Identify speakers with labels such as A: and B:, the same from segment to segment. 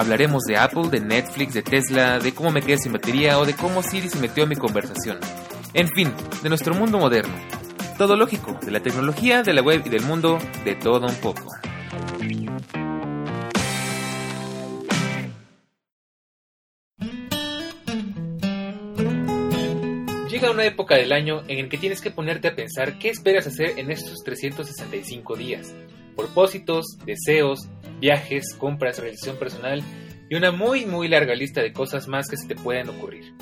A: Hablaremos de Apple, de Netflix, de Tesla, de cómo me quedé sin batería o de cómo Siri se metió en mi conversación. En fin, de nuestro mundo moderno. Todo lógico, de la tecnología, de la web y del mundo, de todo un poco. Llega una época del año en el que tienes que ponerte a pensar qué esperas hacer en estos 365 días. Propósitos, deseos, viajes, compras, realización personal y una muy muy larga lista de cosas más que se te pueden ocurrir.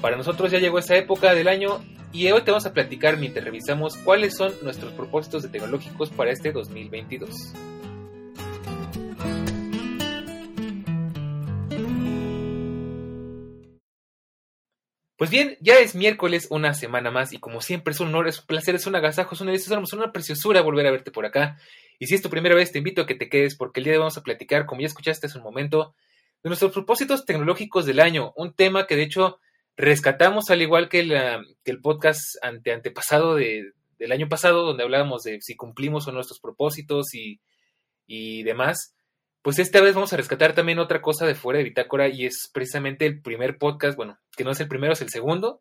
A: Para nosotros ya llegó esa época del año y hoy te vamos a platicar mientras revisamos cuáles son nuestros propósitos de tecnológicos para este 2022. Pues bien, ya es miércoles, una semana más, y como siempre es un honor, es un placer, es un agasajo, es una, es una preciosura volver a verte por acá. Y si es tu primera vez, te invito a que te quedes, porque el día de hoy vamos a platicar, como ya escuchaste hace un momento, de nuestros propósitos tecnológicos del año, un tema que de hecho rescatamos al igual que, el podcast ante, antepasado de, del año pasado, donde hablábamos de si cumplimos o nuestros propósitos y, y demás. Pues esta vez vamos a rescatar también otra cosa de fuera de Bitácora y es precisamente el primer podcast, bueno, que no es el primero, es el segundo,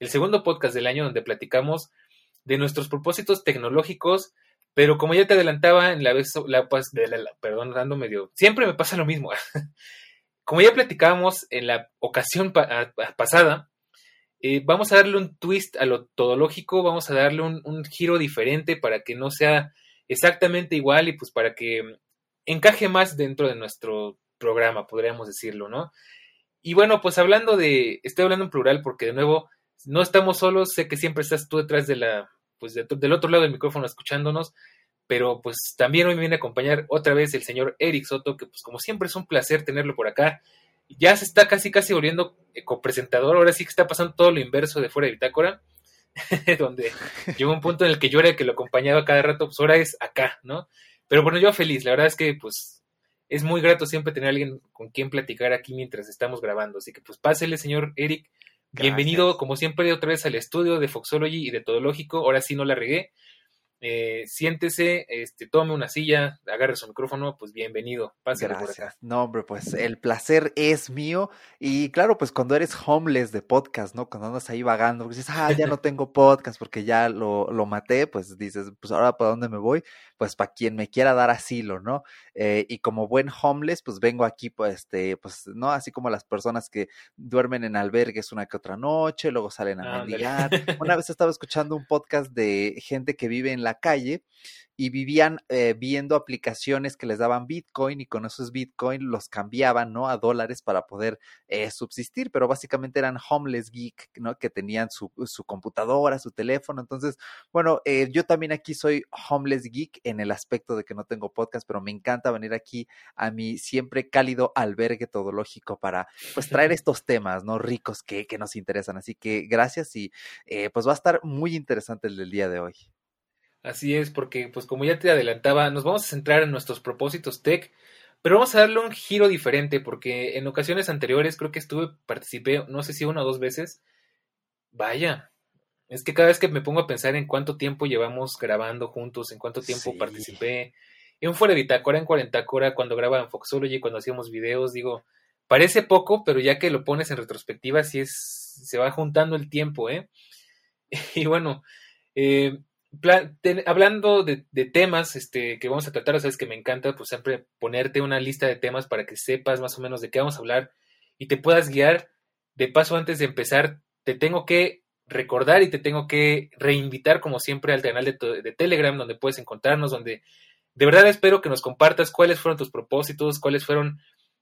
A: el segundo podcast del año donde platicamos de nuestros propósitos tecnológicos, pero como ya te adelantaba en la vez, la, perdón, dando medio, siempre me pasa lo mismo. como ya platicábamos en la ocasión pasada, eh, vamos a darle un twist a lo todológico, vamos a darle un, un, giro diferente para que no sea exactamente igual y pues para que encaje más dentro de nuestro programa, podríamos decirlo, ¿no? Y bueno, pues hablando de, estoy hablando en plural porque de nuevo, no estamos solos, sé que siempre estás tú detrás de la, pues del otro lado del micrófono escuchándonos, pero pues también hoy me viene a acompañar otra vez el señor Eric Soto, que pues como siempre es un placer tenerlo por acá. Ya se está casi casi volviendo copresentador, ahora sí que está pasando todo lo inverso de fuera de Bitácora, donde llegó un punto en el que yo era el que lo acompañaba cada rato, pues ahora es acá, ¿no? Pero bueno, yo feliz, la verdad es que pues es muy grato siempre tener a alguien con quien platicar aquí mientras estamos grabando, así que pues pásele, señor Eric, bienvenido como siempre otra vez al estudio de Foxology y de Todo Lógico, ahora sí no la regué, eh, siéntese, este, tome una silla, agarre su micrófono, pues bienvenido, pásale por acá.
B: No, hombre, pues el placer es mío. Y claro, pues cuando eres homeless de podcast, ¿no? Cuando andas ahí vagando, porque dices, ah, ya no tengo podcast porque ya lo, lo maté, pues dices, pues ahora para dónde me voy, pues para quien me quiera dar asilo, ¿no? Eh, y como buen homeless, pues vengo aquí, pues, este, pues, ¿no? Así como las personas que duermen en albergues una que otra noche, luego salen a mendigar. Una vez estaba escuchando un podcast de gente que vive en la calle y vivían eh, viendo aplicaciones que les daban Bitcoin y con esos Bitcoin los cambiaban, ¿no? A dólares para poder eh, subsistir, pero básicamente eran homeless geek, ¿no? Que tenían su, su computadora, su teléfono. Entonces, bueno, eh, yo también aquí soy homeless geek en el aspecto de que no tengo podcast, pero me encanta venir aquí a mi siempre cálido albergue todológico para, pues, traer estos temas, ¿no? Ricos que, que nos interesan. Así que gracias y pues va a estar muy interesante el del día de hoy.
A: Así es, porque pues como ya te adelantaba, nos vamos a centrar en nuestros propósitos tech, pero vamos a darle un giro diferente, porque en ocasiones anteriores creo que estuve, participé, no sé si una o dos veces. Vaya, es que cada vez que me pongo a pensar en cuánto tiempo llevamos grabando juntos, en cuánto tiempo participé, en fuera de bitácora, en 40 cora, cuando grababa en Foxology, cuando hacíamos videos, digo, parece poco, pero ya que lo pones en retrospectiva, sí es, se va juntando el tiempo, ¿eh? Y bueno, eh, hablando de, temas este, que vamos a tratar, sabes que me encanta pues siempre ponerte una lista de temas para que sepas más o menos de qué vamos a hablar y te puedas guiar. De paso, antes de empezar, te tengo que recordar y te tengo que reinvitar como siempre al canal de, Telegram donde puedes encontrarnos, donde de verdad espero que nos compartas cuáles fueron tus propósitos, cuáles fueron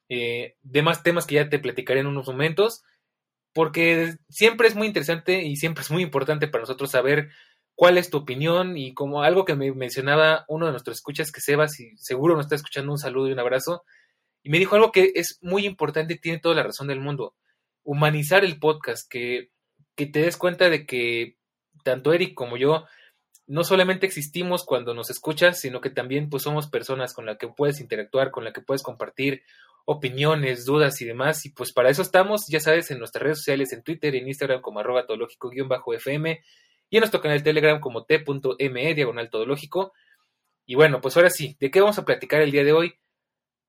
A: eh, demás temas que ya te platicaré en unos momentos, porque siempre es muy interesante y siempre es muy importante para nosotros saber cuál es tu opinión y como algo que me mencionaba uno de nuestros escuchas, que Sebas, y seguro nos está escuchando, un saludo y un abrazo, y me dijo algo que es muy importante y tiene toda la razón del mundo. humanizar el podcast, que, que te des cuenta de que tanto Eric como yo no solamente existimos cuando nos escuchas, sino que también pues somos personas con las que puedes interactuar, con las que puedes compartir opiniones, dudas y demás. Y pues para eso estamos, ya sabes, en nuestras redes sociales, en Twitter en Instagram como arroba todológico-fm y en nuestro canal de Telegram como t.me diagonal todológico. Y bueno, pues ahora sí, ¿de qué vamos a platicar el día de hoy?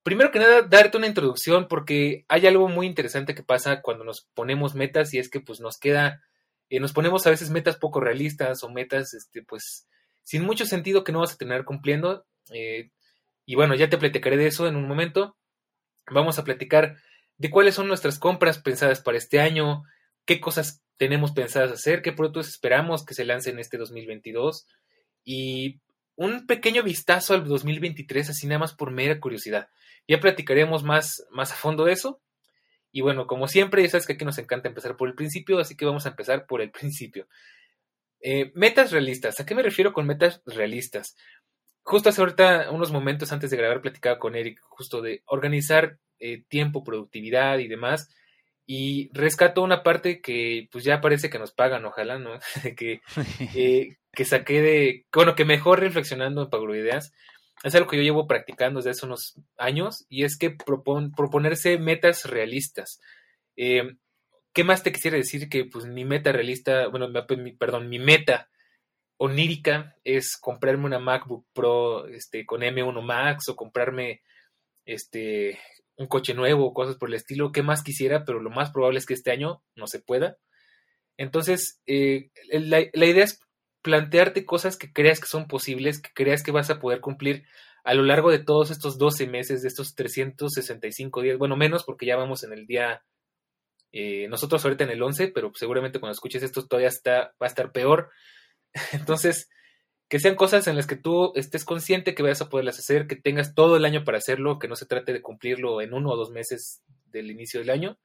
A: Primero que nada, darte una introducción porque hay algo muy interesante que pasa cuando nos ponemos metas y es que pues nos queda, eh, nos ponemos a veces metas poco realistas o metas, este, pues, sin mucho sentido que no vas a terminar cumpliendo. Eh, y bueno, ya te platicaré de eso en un momento. Vamos a platicar de cuáles son nuestras compras pensadas para este año, qué cosas tenemos pensadas hacer, qué productos esperamos que se lancen este 2022 y un pequeño vistazo al 2023, así nada más por mera curiosidad. Ya platicaremos más, más a fondo de eso. Y bueno, como siempre, ya sabes que aquí nos encanta empezar por el principio, así que vamos a empezar por el principio. Eh, metas realistas. ¿A qué me refiero con metas realistas? Justo hace ahorita, unos momentos antes de grabar, platicaba con Eric justo de organizar eh, tiempo, productividad y demás. Y rescato una parte que pues ya parece que nos pagan, ojalá, ¿no? que, eh, que saqué de, bueno, que mejor reflexionando en Paguro Ideas, es algo que yo llevo practicando desde hace unos años y es que proponerse metas realistas. Eh, ¿Qué más te quisiera decir que pues mi meta realista, bueno, perdón, mi meta onírica es comprarme una MacBook Pro este, con M1 Max o comprarme este, un coche nuevo o cosas por el estilo, ¿qué más quisiera? Pero lo más probable es que este año no se pueda. Entonces, eh, la, idea es plantearte cosas que creas que son posibles, que creas que vas a poder cumplir a lo largo de todos estos 12 meses, de estos 365 días, bueno, menos porque ya vamos en el día, eh, nosotros ahorita en el 11, pero seguramente cuando escuches esto todavía está, va a estar peor. Entonces, que sean cosas en las que tú estés consciente que vayas a poderlas hacer, que tengas todo el año para hacerlo, que no se trate de cumplirlo en uno o dos meses del inicio del año.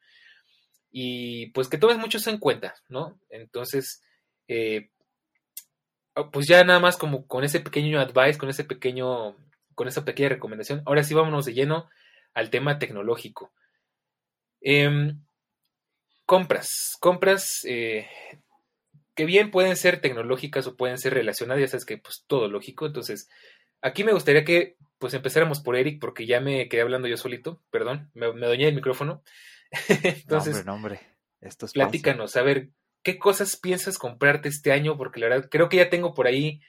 A: Y pues que tomes mucho eso en cuenta, ¿no? Entonces, eh, oh, pues ya nada más como con ese pequeño advice, con ese pequeño, con esa pequeña recomendación, ahora sí vámonos de lleno al tema tecnológico. Em, compras, compras, eh, que bien pueden ser tecnológicas o pueden ser relacionadas, ya sabes que pues todo lógico, entonces aquí me gustaría que pues empezáramos por Eric porque ya me quedé hablando yo solito, perdón, me, me doñé el micrófono. entonces,
B: no, hombre, Esto es
A: platícanos, a ver, ¿qué cosas piensas comprarte este año? Porque la verdad creo que ya tengo por ahí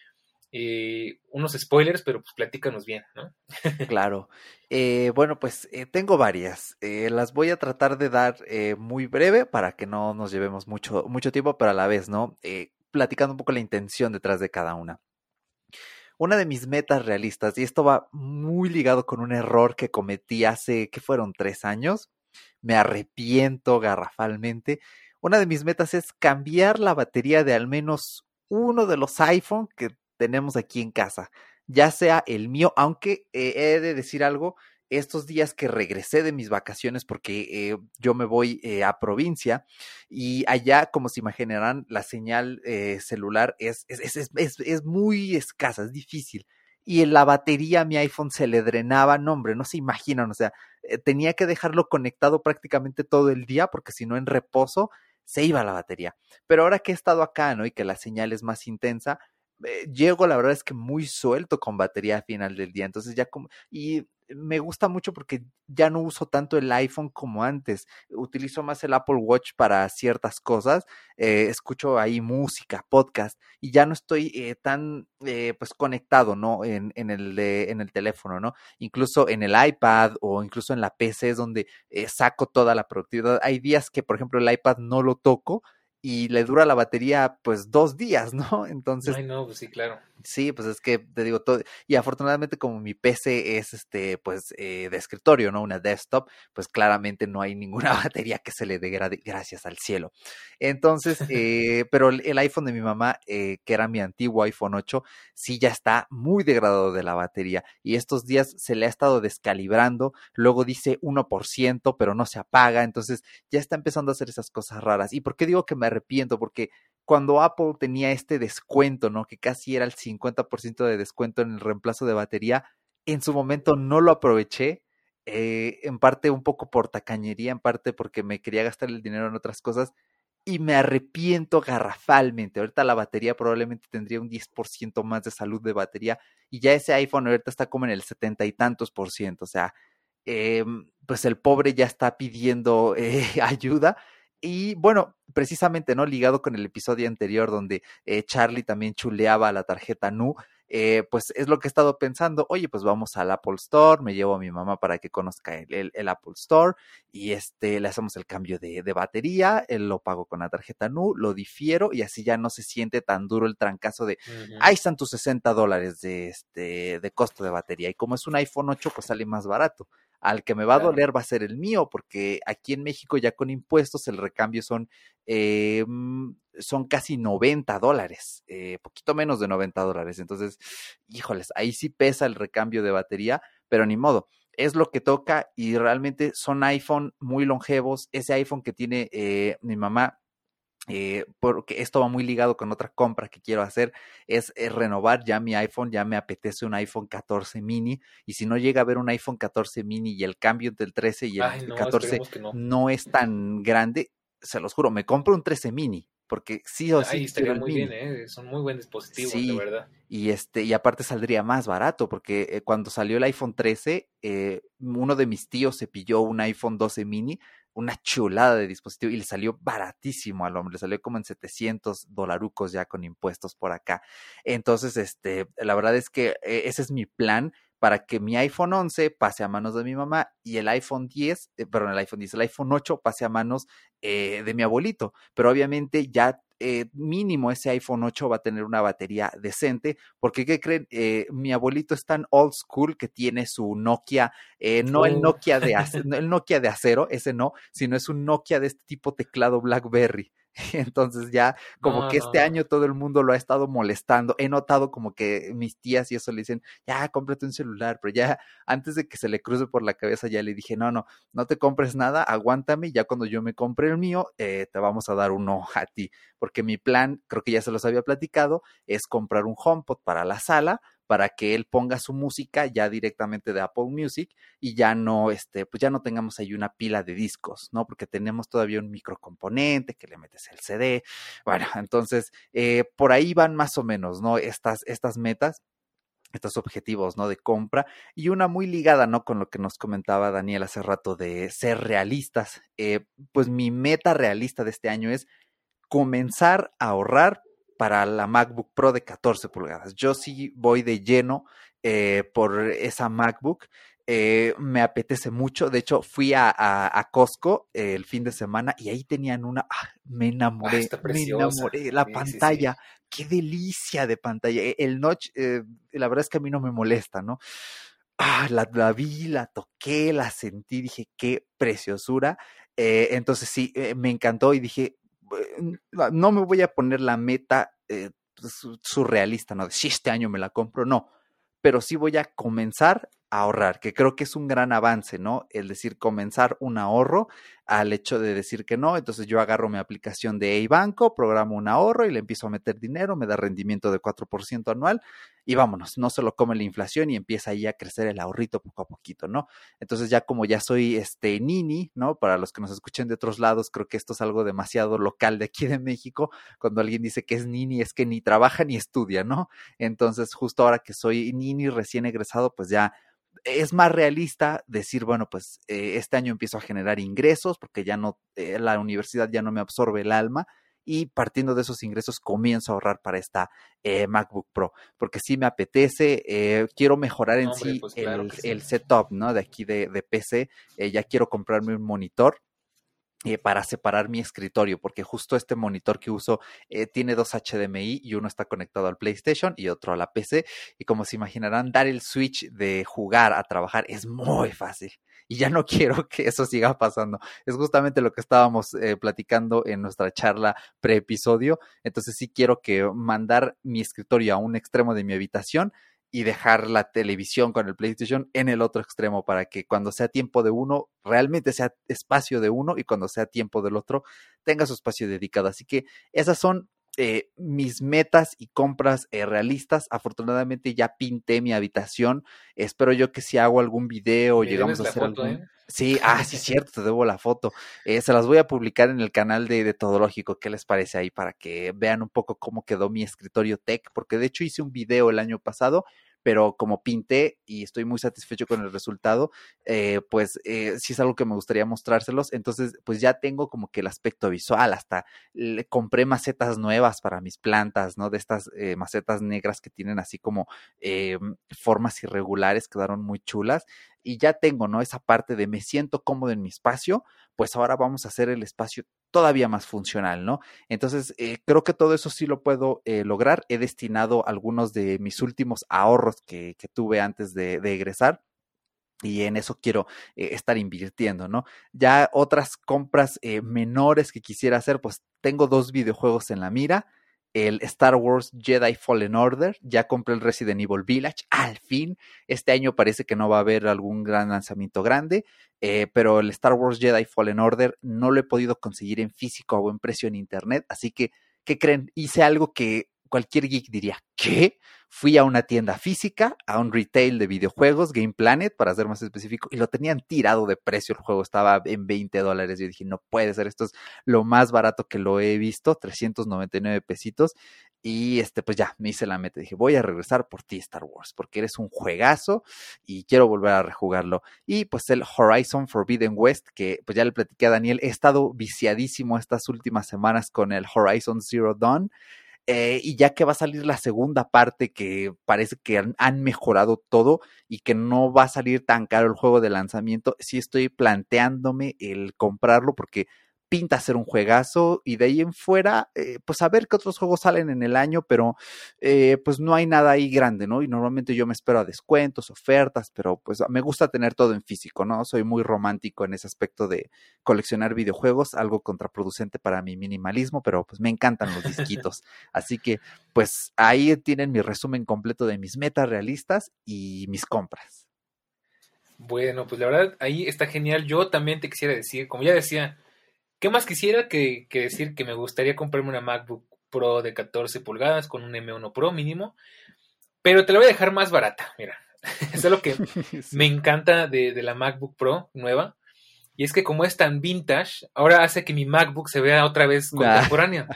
A: eh, unos spoilers, pero pues platícanos bien, ¿no?
B: claro. Eh, bueno, pues eh, tengo varias. las voy a tratar de dar muy breve para que no nos llevemos mucho, mucho tiempo, pero a la vez, ¿no? platicando un poco la intención detrás de cada una. Una de mis metas realistas, y esto va muy ligado con un error que cometí hace, que fueron tres años, me arrepiento garrafalmente. Una de mis metas es cambiar la batería de al menos uno de los iPhone que tenemos aquí en casa, ya sea el mío, aunque eh, he de decir algo, estos días que regresé de mis vacaciones, porque eh, yo me voy eh, a provincia y allá, como se imaginarán, la señal celular es, es, es, es, muy escasa, es difícil. Y en la batería mi iPhone se le drenaba, no hombre, no se imaginan, o sea, tenía que dejarlo conectado prácticamente todo el día porque si no en reposo se iba la batería. Pero ahora que he estado acá, ¿no? Y que la señal es más intensa, eh, llego, la verdad es que muy suelto con batería al final del día. Entonces ya como, y me gusta mucho porque ya no uso tanto el iPhone como antes. Utilizo más el Apple Watch para ciertas cosas. Eh, escucho ahí música, podcast y ya no estoy eh, tan pues conectado, ¿no? En, en, el en el teléfono, ¿no? Incluso en el iPad o incluso en la PC es donde saco toda la productividad. Hay días que, por ejemplo, el iPad no lo toco y le dura la batería pues dos días, ¿no? Entonces...
A: Ay, no, pues sí, claro.
B: Sí, pues es que te digo todo, y afortunadamente como mi PC es este, pues eh, de escritorio, ¿no? Una desktop, pues claramente no hay ninguna batería que se le degrade, gracias al cielo. Entonces, eh, pero el, iPhone de mi mamá, eh, que era mi antiguo iPhone 8, sí ya está muy degradado de la batería y estos días se le ha estado descalibrando, luego dice 1%, pero no se apaga, entonces ya está empezando a hacer esas cosas raras. ¿Y por qué digo que me arrepiento? Porque cuando Apple tenía este descuento, ¿no? Que casi era el 50% de descuento en el reemplazo de batería, en su momento no lo aproveché eh, en parte un poco por tacañería, en parte porque me quería gastar el dinero en otras cosas y me arrepiento garrafalmente. Ahorita la batería probablemente tendría un 10% más de salud de batería y ya ese iPhone ahorita está como en el setenta y tantos por ciento. O sea, eh, pues el pobre ya está pidiendo eh, ayuda. Y bueno, precisamente, ¿no? Ligado con el episodio anterior donde eh, Charlie también chuleaba la tarjeta NU, eh, pues es lo que he estado pensando, oye, pues vamos al Apple Store, me llevo a mi mamá para que conozca el, Apple Store y este, le hacemos el cambio de, batería, él lo pago con la tarjeta NU, lo difiero y así ya no se siente tan duro el trancazo de, ahí están tus 60 dólares de, este, de costo de batería y como es un iPhone 8, pues sale más barato. Al que me va a doler va a ser el mío, porque aquí en México ya con impuestos el recambio son, eh, mm, son casi 90 dólares, eh, poquito menos de 90 dólares. Entonces, híjoles, ahí sí pesa el recambio de batería, pero ni modo es lo que toca y realmente son iPhone muy longevos. Ese iPhone que tiene eh, mi mamá eh, porque esto va muy ligado con otra compra que quiero hacer, es, eh, renovar ya mi iPhone, ya me apetece un iPhone 14 mini, y si no llega a haber un iPhone 14 mini y el cambio entre el 13 y el 14 no. es tan grande, se los juro, me compro un 13 mini, porque sí o sí.
A: Ahí estaría muy bien, ¿eh? son muy buen dispositivos, de verdad.
B: Y, este, y aparte saldría más barato, porque eh, cuando salió el iPhone 13, uno de mis tíos se pilló un iPhone 12 mini una chulada de dispositivo y le salió baratísimo al hombre, le salió como en 700 dolarucos ya con impuestos por acá. Entonces, este, la verdad es que eh, ese es mi plan para que mi iPhone 11 pase a manos de mi mamá y el iPhone 10, eh, perdón, el iPhone 10, el iPhone 8 pase a manos eh, de mi abuelito. Pero obviamente ya eh, mínimo ese iPhone 8 va a tener una batería decente, porque ¿qué creen? Eh, mi abuelito es tan old school que tiene su Nokia, eh, no el Nokia de el Nokia de acero, ese no, sino es un Nokia de este tipo teclado BlackBerry. Entonces ya como que este año todo el mundo lo ha estado molestando. He notado como que mis tías y eso le dicen, ya cómprate un celular, pero ya antes de que se le cruce por la cabeza ya le dije, no, no, no te compres nada, aguántame, ya cuando yo me compre el mío, eh, te vamos a dar uno a ti, porque mi plan, creo que ya se los había platicado, es comprar un HomePod para la sala para que él ponga su música ya directamente de Apple Music y ya no, este, pues ya no tengamos ahí una pila de discos, ¿no? Porque tenemos todavía un microcomponente que le metes el CD. Bueno, entonces, eh, por ahí van más o menos, ¿no? Estas, estas metas estos objetivos, ¿no? De compra y una muy ligada, ¿no? Con lo que nos comentaba Daniel hace rato de ser realistas. Eh, pues mi meta realista de este año es comenzar a ahorrar para la MacBook Pro de 14 pulgadas. Yo sí voy de lleno eh, por esa MacBook. Eh, me apetece mucho. De hecho, fui a, a, Costco el fin de semana y ahí tenían una. Ah, me enamoré. Ah, me enamoré. La pantalla. Qué delicia de pantalla. E, el notch, eh, la verdad es que a mí no me molesta, ¿no? Ah, la, la, vi, la toqué, la sentí, dije, qué preciosura. entonces sí, me encantó y dije, no me voy a poner la meta eh, surrealista, ¿no? De si este año me la compro, no, pero sí voy a comenzar ahorrar, que creo que es un gran avance, ¿no? El decir comenzar un ahorro al hecho de decir que no, entonces yo agarro mi aplicación de banco programo un ahorro y le empiezo a meter dinero, me da rendimiento de 4% anual y vámonos, no se lo come la inflación y empieza ahí a crecer el ahorrito poco a poquito, ¿no? Entonces ya como ya soy este nini, ¿no? Para los que nos escuchen de otros lados, creo que esto es algo demasiado local de aquí de México, cuando alguien dice que es nini es que ni trabaja ni estudia, ¿no? Entonces justo ahora que soy nini recién egresado, pues ya es más realista decir, bueno, pues eh, este año empiezo a generar ingresos porque ya no, eh, la universidad ya no me absorbe el alma y partiendo de esos ingresos comienzo a ahorrar para esta eh, MacBook Pro, porque sí me apetece, quiero mejorar en sí, pues el, setup, ¿no? De aquí de, de PC, ya quiero comprarme un monitor eh, para separar mi escritorio, porque justo este monitor que uso eh, tiene dos HDMI y uno está conectado al PlayStation y otro a la PC. Y como se imaginarán, dar el switch de jugar a trabajar es muy fácil. Y ya no quiero que eso siga pasando. Es justamente lo que estábamos eh, platicando en nuestra charla pre-episodio. Entonces sí quiero que mandar mi escritorio a un extremo de mi habitación y dejar la televisión con el PlayStation en el otro extremo para que cuando sea tiempo de uno, realmente sea espacio de uno y cuando sea tiempo del otro, tenga su espacio dedicado. Así que esas son eh, mis metas y compras eh, realistas. Afortunadamente ya pinté mi habitación. Espero yo que si hago algún video, llegamos a hacer algún... ¿eh? Sí, ah, sí, cierto, te debo la foto. se las voy a publicar en el canal de, de Todológico. ¿Qué les parece ahí? Para que vean un poco cómo quedó mi escritorio tech, porque de hecho hice un video el año pasado pero como pinté y estoy muy satisfecho con el resultado, eh, pues eh, sí es algo que me gustaría mostrárselos. Entonces, pues ya tengo como que el aspecto visual, hasta le compré macetas nuevas para mis plantas, ¿no? De estas eh, macetas negras que tienen así como formas irregulares, quedaron muy chulas y ya tengo, ¿no? Esa parte de me siento cómodo en mi espacio, pues ahora vamos a hacer el espacio todavía más funcional, ¿no? Entonces, eh, creo que todo eso sí lo puedo eh, lograr. He destinado algunos de mis últimos ahorros que, tuve antes de, de, egresar. Y en eso quiero eh, estar invirtiendo, ¿no? Ya otras compras menores que quisiera hacer, pues tengo dos videojuegos en la mira el Star Wars Jedi Fallen Order, ya compré el Resident Evil Village, al fin, este año parece que no va a haber algún gran lanzamiento grande, eh, pero el Star Wars Jedi Fallen Order no lo he podido conseguir en físico a buen precio en internet, así que, ¿qué creen? Hice algo que cualquier geek diría, ¿qué? Fui a una tienda física, a un retail de videojuegos, Game Planet, para ser más específico, y lo tenían tirado de precio. El juego estaba en 20 dólares. Yo dije, no puede ser, esto es lo más barato que lo he visto, 399 pesitos. Y este, pues ya, me hice la meta. Dije, voy a regresar por ti, Star Wars, porque eres un juegazo y quiero volver a rejugarlo. Y pues el Horizon Forbidden West, que pues ya le platiqué a Daniel, he estado viciadísimo estas últimas semanas con el Horizon Zero Dawn. Eh, y ya que va a salir la segunda parte que parece que han, han, mejorado todo y que no va a salir tan caro el juego de lanzamiento, sí estoy planteándome el comprarlo porque pinta ser un juegazo y de ahí en fuera, eh, pues a ver qué otros juegos salen en el año, pero eh, pues no hay nada ahí grande, ¿no? Y normalmente yo me espero a descuentos, ofertas, pero pues me gusta tener todo en físico, ¿no? Soy muy romántico en ese aspecto de coleccionar videojuegos, algo contraproducente para mi minimalismo, pero pues me encantan los disquitos. Así que pues ahí tienen mi resumen completo de mis metas realistas y mis compras.
A: Bueno, pues la verdad ahí está genial. Yo también te quisiera decir, como ya decía, ¿Qué más quisiera que, decir que me gustaría comprarme una MacBook Pro de 14 pulgadas con un M1 Pro mínimo? Pero te la voy a dejar más barata, mira. Eso es lo que me encanta de, la MacBook Pro nueva. Y es que como es tan vintage, ahora hace que mi MacBook se vea otra vez contemporánea.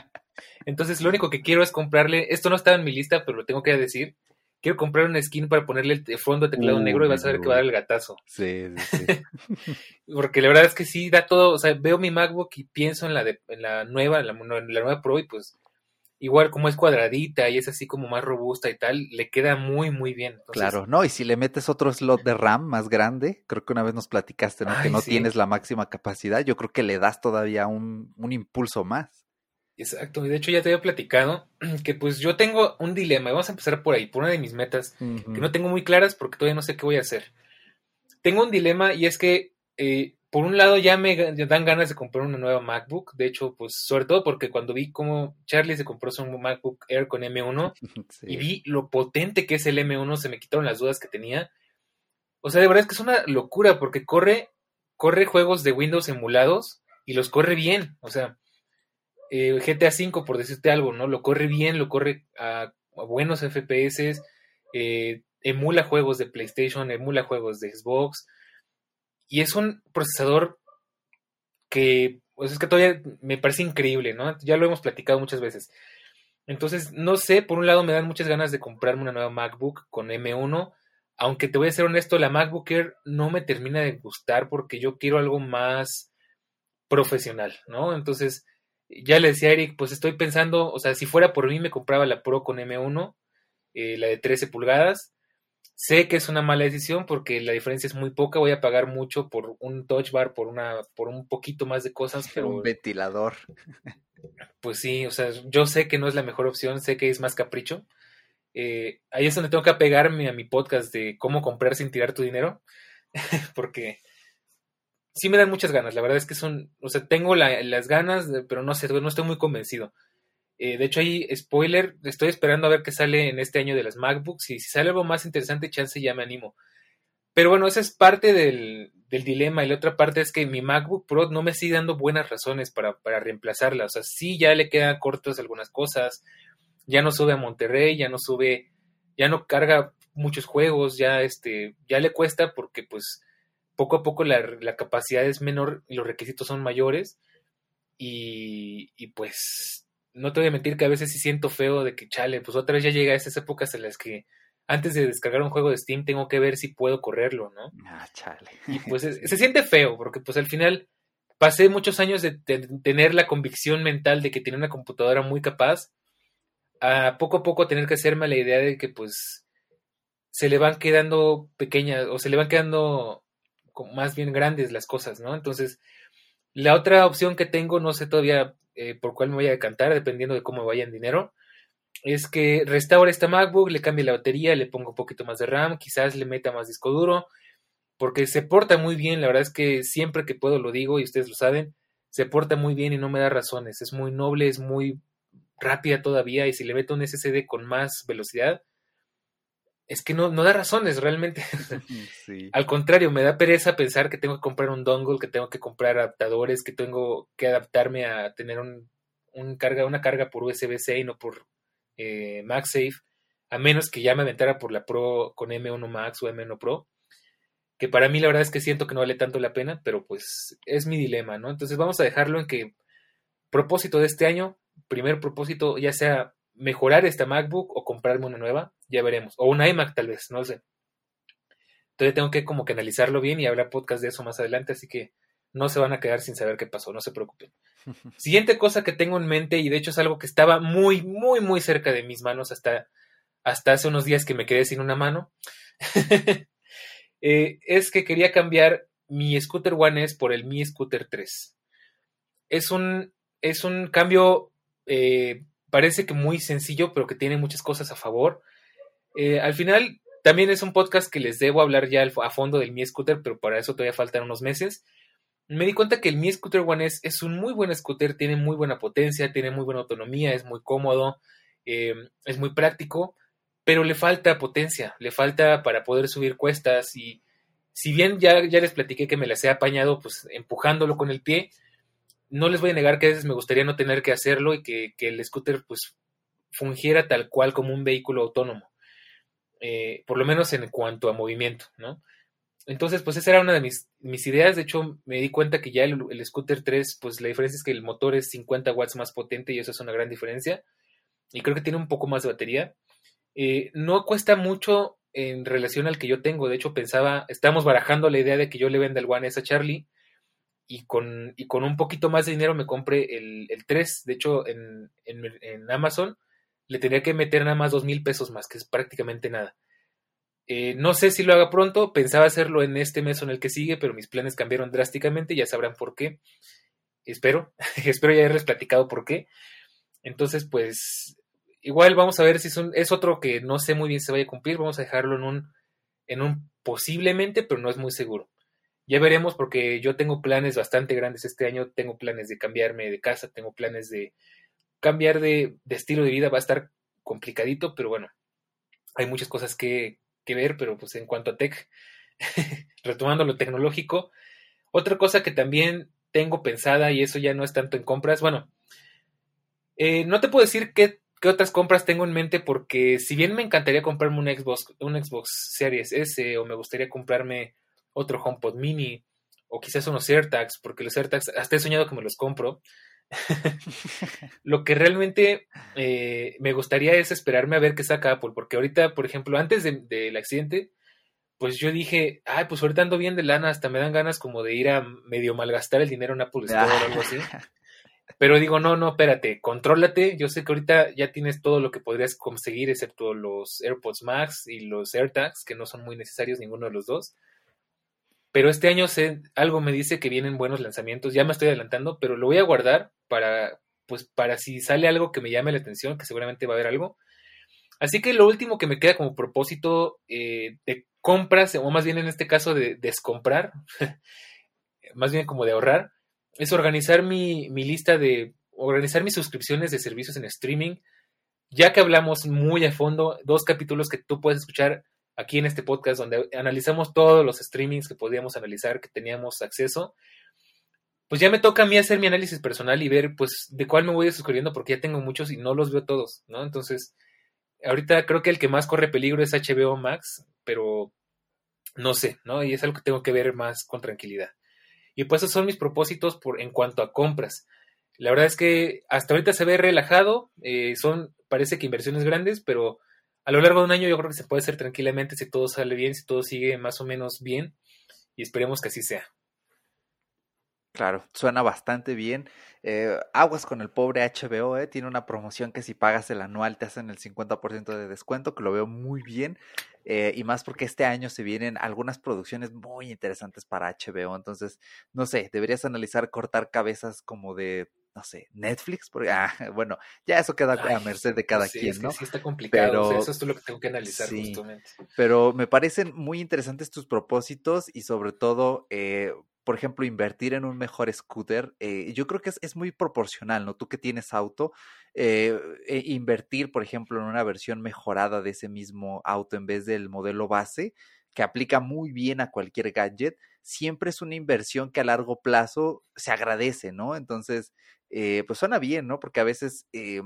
A: Entonces lo único que quiero es comprarle, esto no estaba en mi lista, pero lo tengo que decir, quiero comprar una skin para ponerle el fondo de teclado negro y vas a ver que va a dar el gatazo.
B: Sí, sí,
A: Porque la verdad es que sí da todo, o sea, veo mi MacBook y pienso en la de, en la nueva, en la, nueva Pro y pues igual como es cuadradita y es así como más robusta y tal, le queda muy, muy bien.
B: claro, no, y si le metes otro slot de RAM más grande, creo que una vez nos platicaste, ¿no? que no tienes la máxima capacidad, yo creo que le das todavía un, un impulso más.
A: Exacto, y de hecho ya te había platicado que pues yo tengo un dilema, vamos a empezar por ahí, por una de mis metas, que no tengo muy claras porque todavía no sé qué voy a hacer. Tengo un dilema y es que, eh, por un lado ya me dan ganas de comprar una nueva MacBook, de hecho, pues sobre todo porque cuando vi cómo Charlie se compró su MacBook Air con M1 y vi lo potente que es el M1, se me quitaron las dudas que tenía. O sea, de verdad es que es una locura porque corre, corre juegos de Windows emulados y los corre bien, o sea eh, GTA V, por decirte algo, ¿no? Lo corre bien, lo corre a, buenos FPS, eh, emula juegos de PlayStation, emula juegos de Xbox, y es un procesador que, pues es que todavía me parece increíble, ¿no? Ya lo hemos platicado muchas veces. Entonces, no sé, por un lado me dan muchas ganas de comprarme una nueva MacBook con M1, aunque te voy a ser honesto, la MacBook Air no me termina de gustar porque yo quiero algo más profesional, ¿no? Entonces, ya le decía a Eric, pues estoy pensando, o sea, si fuera por mí me compraba la Pro con M1, eh, la de 13 pulgadas. Sé que es una mala decisión porque la diferencia es muy poca, voy a pagar mucho por un touch bar, por una, por un poquito más de cosas, pero.
B: Un ventilador.
A: Pues sí, o sea, yo sé que no es la mejor opción, sé que es más capricho. Eh, ahí es donde tengo que apegarme a mi podcast de cómo comprar sin tirar tu dinero, porque sí me dan muchas ganas. La verdad es que son, o sea, tengo las ganas, pero no sé, no estoy muy convencido. Eh, de hecho, hay spoiler, estoy esperando a ver qué sale en este año de las MacBooks y si sale algo más interesante, chance ya me animo. Pero bueno, esa es parte del, del dilema y la otra parte es que mi MacBook Pro no me sigue dando buenas razones para, para reemplazarla. O sea, sí ya le quedan cortas algunas cosas, ya no sube a Monterrey, ya no sube, ya no carga muchos juegos, ya este, ya le cuesta porque pues poco a poco la, la capacidad es menor y los requisitos son mayores y, y, pues no te voy a mentir que a veces sí siento feo de que chale, pues otra vez ya llega a esas épocas en las que antes de descargar un juego de Steam tengo que ver si puedo correrlo, ¿no?
B: Ah, chale.
A: Y pues se siente feo, porque pues al final pasé muchos años de, tener la convicción mental de que tenía una computadora muy capaz, a poco a poco tener que hacerme la idea de que pues se le van quedando pequeñas o se le van quedando más bien grandes las cosas, ¿no? Entonces, la otra opción que tengo, no sé todavía eh, por cuál me voy a decantar, dependiendo de cómo vaya en dinero, es que restaure esta MacBook, le cambie la batería, le ponga un poquito más de RAM, quizás le meta más disco duro, porque se porta muy bien, la verdad es que siempre que puedo lo digo y ustedes lo saben, se porta muy bien y no me da razones, es muy noble, es muy rápida todavía y si le meto un SSD con más velocidad, es que no, no da razones realmente. Al contrario, me da pereza pensar que tengo que comprar un dongle, que tengo que comprar adaptadores, que tengo que adaptarme a tener un, un carga, una carga por USB-C y no por eh, MagSafe, a menos que ya me aventara por la Pro con M1 Max o M1 Pro, que para mí la verdad es que siento que no vale tanto la pena, pero pues es mi dilema, ¿no? Entonces vamos a dejarlo en que propósito de este año, primer propósito, ya sea mejorar esta MacBook o comprarme una nueva, ya veremos, o una iMac tal vez, no sé. Entonces tengo que como que analizarlo bien y hablar podcast de eso más adelante, así que no se van a quedar sin saber qué pasó, no se preocupen. Siguiente cosa que tengo en mente, y de hecho es algo que estaba muy, muy, muy cerca de mis manos hasta, hasta hace unos días que me quedé sin una mano, eh, es que quería cambiar mi Scooter One S por el Mi Scooter 3. Es un, es un cambio, eh, parece que muy sencillo, pero que tiene muchas cosas a favor. Eh, al final, también es un podcast que les debo hablar ya a fondo del Mi Scooter, pero para eso todavía faltan unos meses me di cuenta que el Mi Scooter One S es un muy buen scooter, tiene muy buena potencia, tiene muy buena autonomía, es muy cómodo, eh, es muy práctico, pero le falta potencia, le falta para poder subir cuestas y si bien ya, ya les platiqué que me las he apañado pues empujándolo con el pie, no les voy a negar que a veces me gustaría no tener que hacerlo y que, el scooter pues fungiera tal cual como un vehículo autónomo, eh, por lo menos en cuanto a movimiento, ¿no? Entonces, pues esa era una de mis, ideas. De hecho, me di cuenta que ya el, Scooter 3, pues la diferencia es que el motor es 50 watts más potente y eso es una gran diferencia. Y creo que tiene un poco más de batería. Eh, no cuesta mucho en relación al que yo tengo. De hecho, pensaba, estamos barajando la idea de que yo le venda el One a Charlie y con, y con un poquito más de dinero me compre el, el 3. De hecho, en, en, Amazon le tendría que meter nada más dos mil pesos más, que es prácticamente nada. Eh, no sé si lo haga pronto, pensaba hacerlo en este mes o en el que sigue, pero mis planes cambiaron drásticamente, ya sabrán por qué. Espero, espero ya haberles platicado por qué. Entonces, pues, igual vamos a ver si es, es otro que no sé muy bien si se vaya a cumplir, vamos a dejarlo en un, en un posiblemente, pero no es muy seguro. Ya veremos porque yo tengo planes bastante grandes este año, tengo planes de cambiarme de casa, tengo planes de cambiar de, estilo de vida, va a estar complicadito, pero bueno, hay muchas cosas que, que ver, pero pues en cuanto a tech, retomando lo tecnológico, otra cosa que también tengo pensada, y eso ya no es tanto en compras, bueno, eh, no te puedo decir qué, otras compras tengo en mente, porque si bien me encantaría comprarme un Xbox, un Xbox Series S, o me gustaría comprarme otro HomePod Mini, o quizás unos AirTags, porque los AirTags hasta he soñado que me los compro, lo que realmente eh, me gustaría es esperarme a ver qué saca Apple, porque ahorita, por ejemplo, antes del accidente, pues yo dije, ay, pues ahorita ando bien de lana, hasta me dan ganas como de ir a medio malgastar el dinero en Apple Store o algo así. Pero digo, no, no, espérate, contrólate. Yo sé que ahorita ya tienes todo lo que podrías conseguir, excepto los AirPods Max y los AirTags, que no son muy necesarios ninguno de los dos. Pero este año sé, algo me dice que vienen buenos lanzamientos. Ya me estoy adelantando, pero lo voy a guardar para, pues, para si sale algo que me llame la atención, que seguramente va a haber algo. Así que lo último que me queda como propósito eh, de compras, o más bien en este caso de descomprar, más bien como de ahorrar, es organizar mi, mi lista de, organizar mis suscripciones de servicios en streaming. Ya que hablamos muy a fondo, dos capítulos que tú puedes escuchar aquí en este podcast donde analizamos todos los streamings que podíamos analizar, que teníamos acceso, pues ya me toca a mí hacer mi análisis personal y ver pues de cuál me voy suscribiendo porque ya tengo muchos y no los veo todos, ¿no? Entonces, ahorita creo que el que más corre peligro es HBO Max, pero no sé, ¿no? Y es algo que tengo que ver más con tranquilidad. Y pues esos son mis propósitos en cuanto a compras. La verdad es que hasta ahorita se ve relajado, eh, son, parece que inversiones grandes, pero a lo largo de un año yo creo que se puede hacer tranquilamente si todo sale bien, si todo sigue más o menos bien y esperemos que así sea.
B: Claro, suena bastante bien. Eh, aguas con el pobre HBO, eh. tiene una promoción que si pagas el anual te hacen el 50% de descuento, que lo veo muy bien. Eh, y más porque este año se vienen algunas producciones muy interesantes para HBO. Entonces, no sé, deberías analizar cortar cabezas como de no sé, Netflix, porque, ah, bueno, ya eso queda a merced de cada quien, ¿no?
A: sí está complicado, eso es lo que tengo que analizar justamente.
B: Pero me parecen muy interesantes tus propósitos y sobre todo, eh, por ejemplo, invertir en un mejor scooter, eh, yo creo que es, muy proporcional, ¿no? Tú que tienes auto, eh, e invertir, por ejemplo, en una versión mejorada de ese mismo auto en vez del modelo base, que aplica muy bien a cualquier gadget, siempre es una inversión que a largo plazo se agradece, ¿no? Entonces, eh, pues suena bien, ¿no? Porque a veces, eh,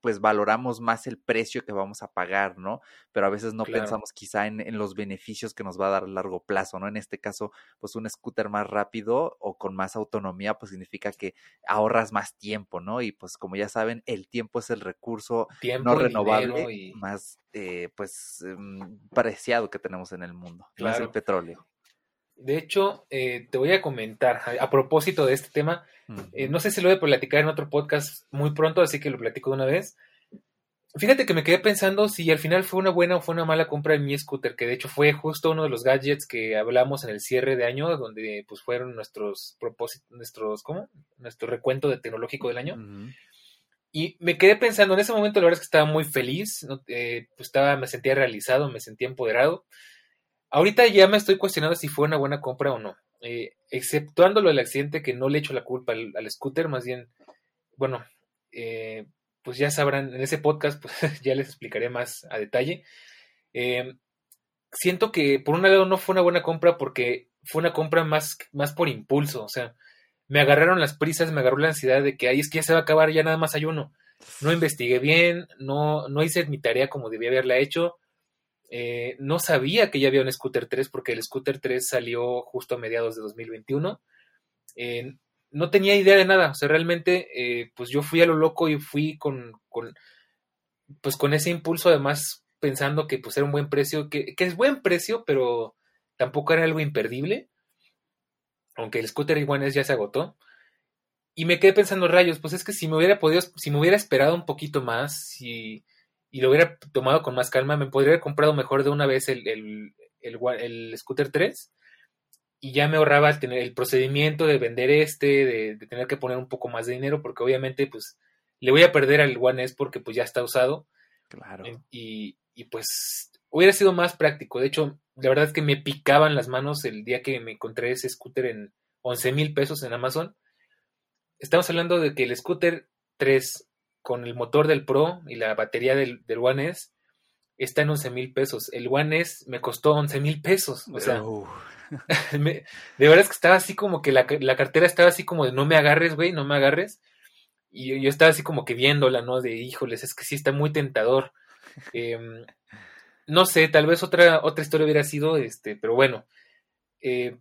B: pues valoramos más el precio que vamos a pagar, ¿no? Pero a veces no pensamos quizá en, en, los beneficios que nos va a dar a largo plazo, ¿no? En este caso, pues un scooter más rápido o con más autonomía, pues significa que ahorras más tiempo, ¿no? Y pues como ya saben, el tiempo es el recurso no renovable más, eh, pues, em, preciado que tenemos en el mundo, más el petróleo.
A: De hecho, eh, te voy a comentar a, propósito de este tema. Eh, no sé si lo voy a platicar en otro podcast muy pronto, así que lo platico de una vez. Fíjate que me quedé pensando si al final fue una buena o fue una mala compra en mi scooter, que de hecho fue justo uno de los gadgets que hablamos en el cierre de año, donde pues fueron nuestros propósitos, nuestros, ¿cómo? Nuestro recuento de tecnológico del año. Y me quedé pensando, en ese momento la verdad es que estaba muy feliz, eh, pues estaba, me sentía realizado, me sentía empoderado. Ahorita ya me estoy cuestionando si fue una buena compra o no. Eh, exceptuando lo del accidente, que no le echo la culpa al, scooter, más bien, bueno, eh, pues ya sabrán, en ese podcast pues, ya les explicaré más a detalle. Eh, siento que por un lado no fue una buena compra porque fue una compra más, más por impulso, o sea, me agarraron las prisas, me agarró la ansiedad de que ahí es que ya se va a acabar, ya nada más hay uno. No investigué bien, no, no hice mi tarea como debía haberla hecho eh, no sabía que ya había un Scooter 3 porque el Scooter 3 salió justo a mediados de 2021. Eh, no tenía idea de nada, o sea, realmente eh, pues yo fui a lo loco y fui con, pues con ese impulso además pensando que pues era un buen precio, que, es buen precio, pero tampoco era algo imperdible, aunque el Scooter One S ya se agotó. Y me quedé pensando, rayos, pues es que si me hubiera podido, si me hubiera esperado un poquito más, si y lo hubiera tomado con más calma, me podría haber comprado mejor de una vez el, el, el, Scooter 3 y ya me ahorraba el, tener el procedimiento de vender este, de, tener que poner un poco más de dinero, porque obviamente pues le voy a perder al One S porque pues ya está usado.
B: Claro.
A: Y, y pues hubiera sido más práctico. De hecho, la verdad es que me picaban las manos el día que me encontré ese scooter en 11 mil pesos en Amazon. Estamos hablando de que el scooter 3 con el motor del Pro y la batería del, del One S está en 11 mil pesos. El One S me costó 11 mil pesos. O sea, de verdad es que estaba así como que la, cartera estaba así como de no me agarres, güey, no me agarres. Y yo, estaba así como que viéndola, ¿no? De híjoles, es que sí está muy tentador. Em, no sé, tal vez otra, otra historia hubiera sido, este, pero bueno. Eh,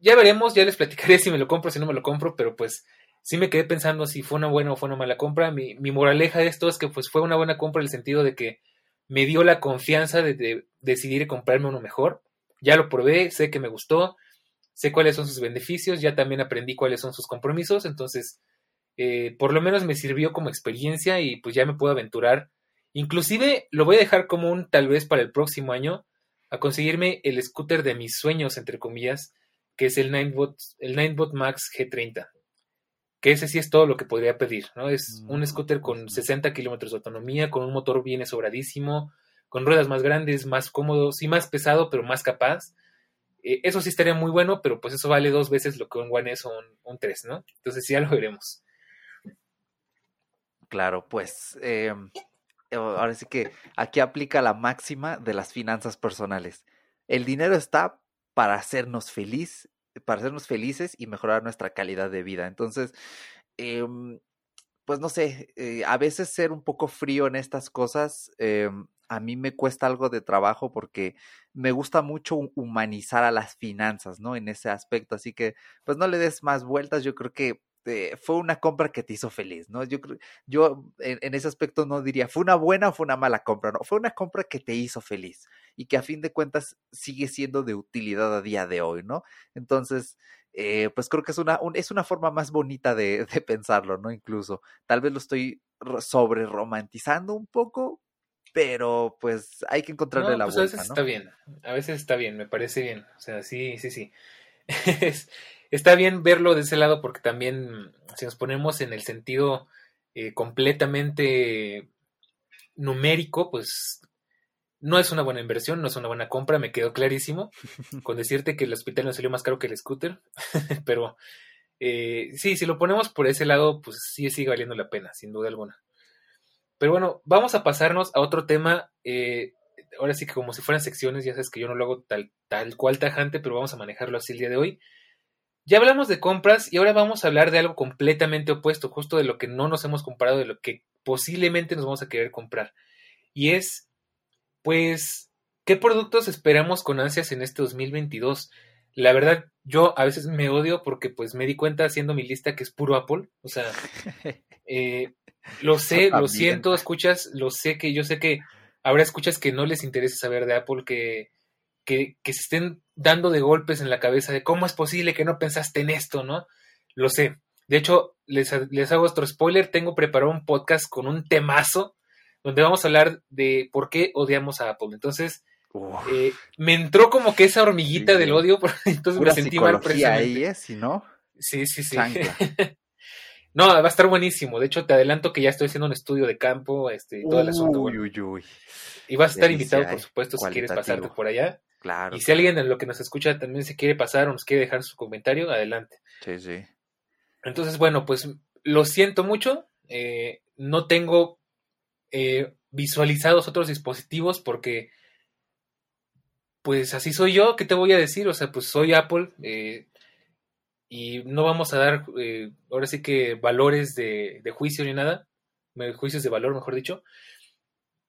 A: ya veremos, ya les platicaré si me lo compro, si no me lo compro, pero pues sí me quedé pensando si fue una buena o fue una mala compra. Mi, moraleja de esto es que pues fue una buena compra en el sentido de que me dio la confianza de, decidir comprarme uno mejor. Ya lo probé, sé que me gustó, sé cuáles son sus beneficios, ya también aprendí cuáles son sus compromisos, entonces eh, por lo menos me sirvió como experiencia y pues ya me puedo aventurar. Inclusive lo voy a dejar como un tal vez para el próximo año a conseguirme el scooter de mis sueños, entre comillas, que es el Ninebot, el Ninebot Max G30 que ese sí es todo lo que podría pedir, ¿no? Es un mm, scooter con 60 kilómetros de autonomía, con un motor bien sobradísimo, con ruedas más grandes, más cómodo, sí más pesado, pero más capaz. Eh, eso sí estaría muy bueno, pero pues eso vale dos veces lo que un One S o un, 3, ¿no? Entonces sí, ya lo veremos.
B: Claro, pues eh, ahora sí que aquí aplica la máxima de las finanzas personales. El dinero está para hacernos feliz, para hacernos felices y mejorar nuestra calidad de vida. Entonces, em, pues no sé, eh, a veces ser un poco frío en estas cosas, em, a mí me cuesta algo de trabajo porque me gusta mucho humanizar a las finanzas, ¿no? En ese aspecto. Así que, pues no le des más vueltas. Yo creo que este, fue una compra que te hizo feliz, ¿no? Yo, yo en, ese aspecto no diría, fue una buena o fue una mala compra, no, fue una compra que te hizo feliz y que a fin de cuentas sigue siendo de utilidad a día de hoy, ¿no? Entonces, eh, pues creo que es una, es una forma más bonita de, de pensarlo, ¿no? Incluso, tal vez lo estoy sobre romantizando un poco, pero pues hay que encontrarle la pues vuelta.
A: A veces está bien, a veces está bien, me parece bien, o sea, sí, sí, sí. está bien verlo de ese lado porque también si nos ponemos en el sentido eh, completamente numérico, pues no es una buena inversión, no es una buena compra, me quedó clarísimo con decirte que el hospital no salió más caro que el scooter, pero eh, sí, si lo ponemos por ese lado, pues sí sigue valiendo la pena, sin duda alguna. Pero bueno, vamos a pasarnos a otro tema. Eh, ahora sí que como si fueran secciones, ya sabes que yo no lo hago tal, tal cual tajante, pero vamos a manejarlo así el día de hoy. Ya hablamos de compras y ahora vamos a hablar de algo completamente opuesto, justo de lo que no nos hemos comprado, de lo que posiblemente nos vamos a querer comprar. Y es, pues, ¿qué productos esperamos con ansias en este 2022? La verdad, yo a veces me odio porque pues me di cuenta haciendo mi lista que es puro Apple. O sea, eh, lo sé, lo siento, escuchas, lo sé que yo sé que habrá escuchas que no les interesa saber de Apple, que que, se estén dando de golpes en la cabeza de cómo es posible que no pensaste en esto, ¿no? Lo sé. De hecho, les, hago otro spoiler, tengo preparado un podcast con un temazo donde vamos a hablar de por qué odiamos a Apple. Entonces, eh, me entró como que esa hormiguita del odio, entonces me sentí mal
B: ahí, ¿eh? Si no,
A: sí, sí, sí. no, va a estar buenísimo. De hecho, te adelanto que ya estoy haciendo un estudio de campo, este, todo el asunto. Uy, uy, uy. Y vas a estar invitado, por supuesto, si quieres pasarte por allá. Claro. Y si alguien en lo que nos escucha también se quiere pasar o nos quiere dejar su comentario, adelante.
B: Sí, sí.
A: Entonces, bueno, pues lo siento mucho. Eh, no tengo eh, visualizados otros dispositivos porque, pues así soy yo. ¿Qué te voy a decir? O sea, pues soy Apple eh, y no vamos a dar, ahora sí que valores de, de juicio ni nada, juicios de valor, mejor dicho.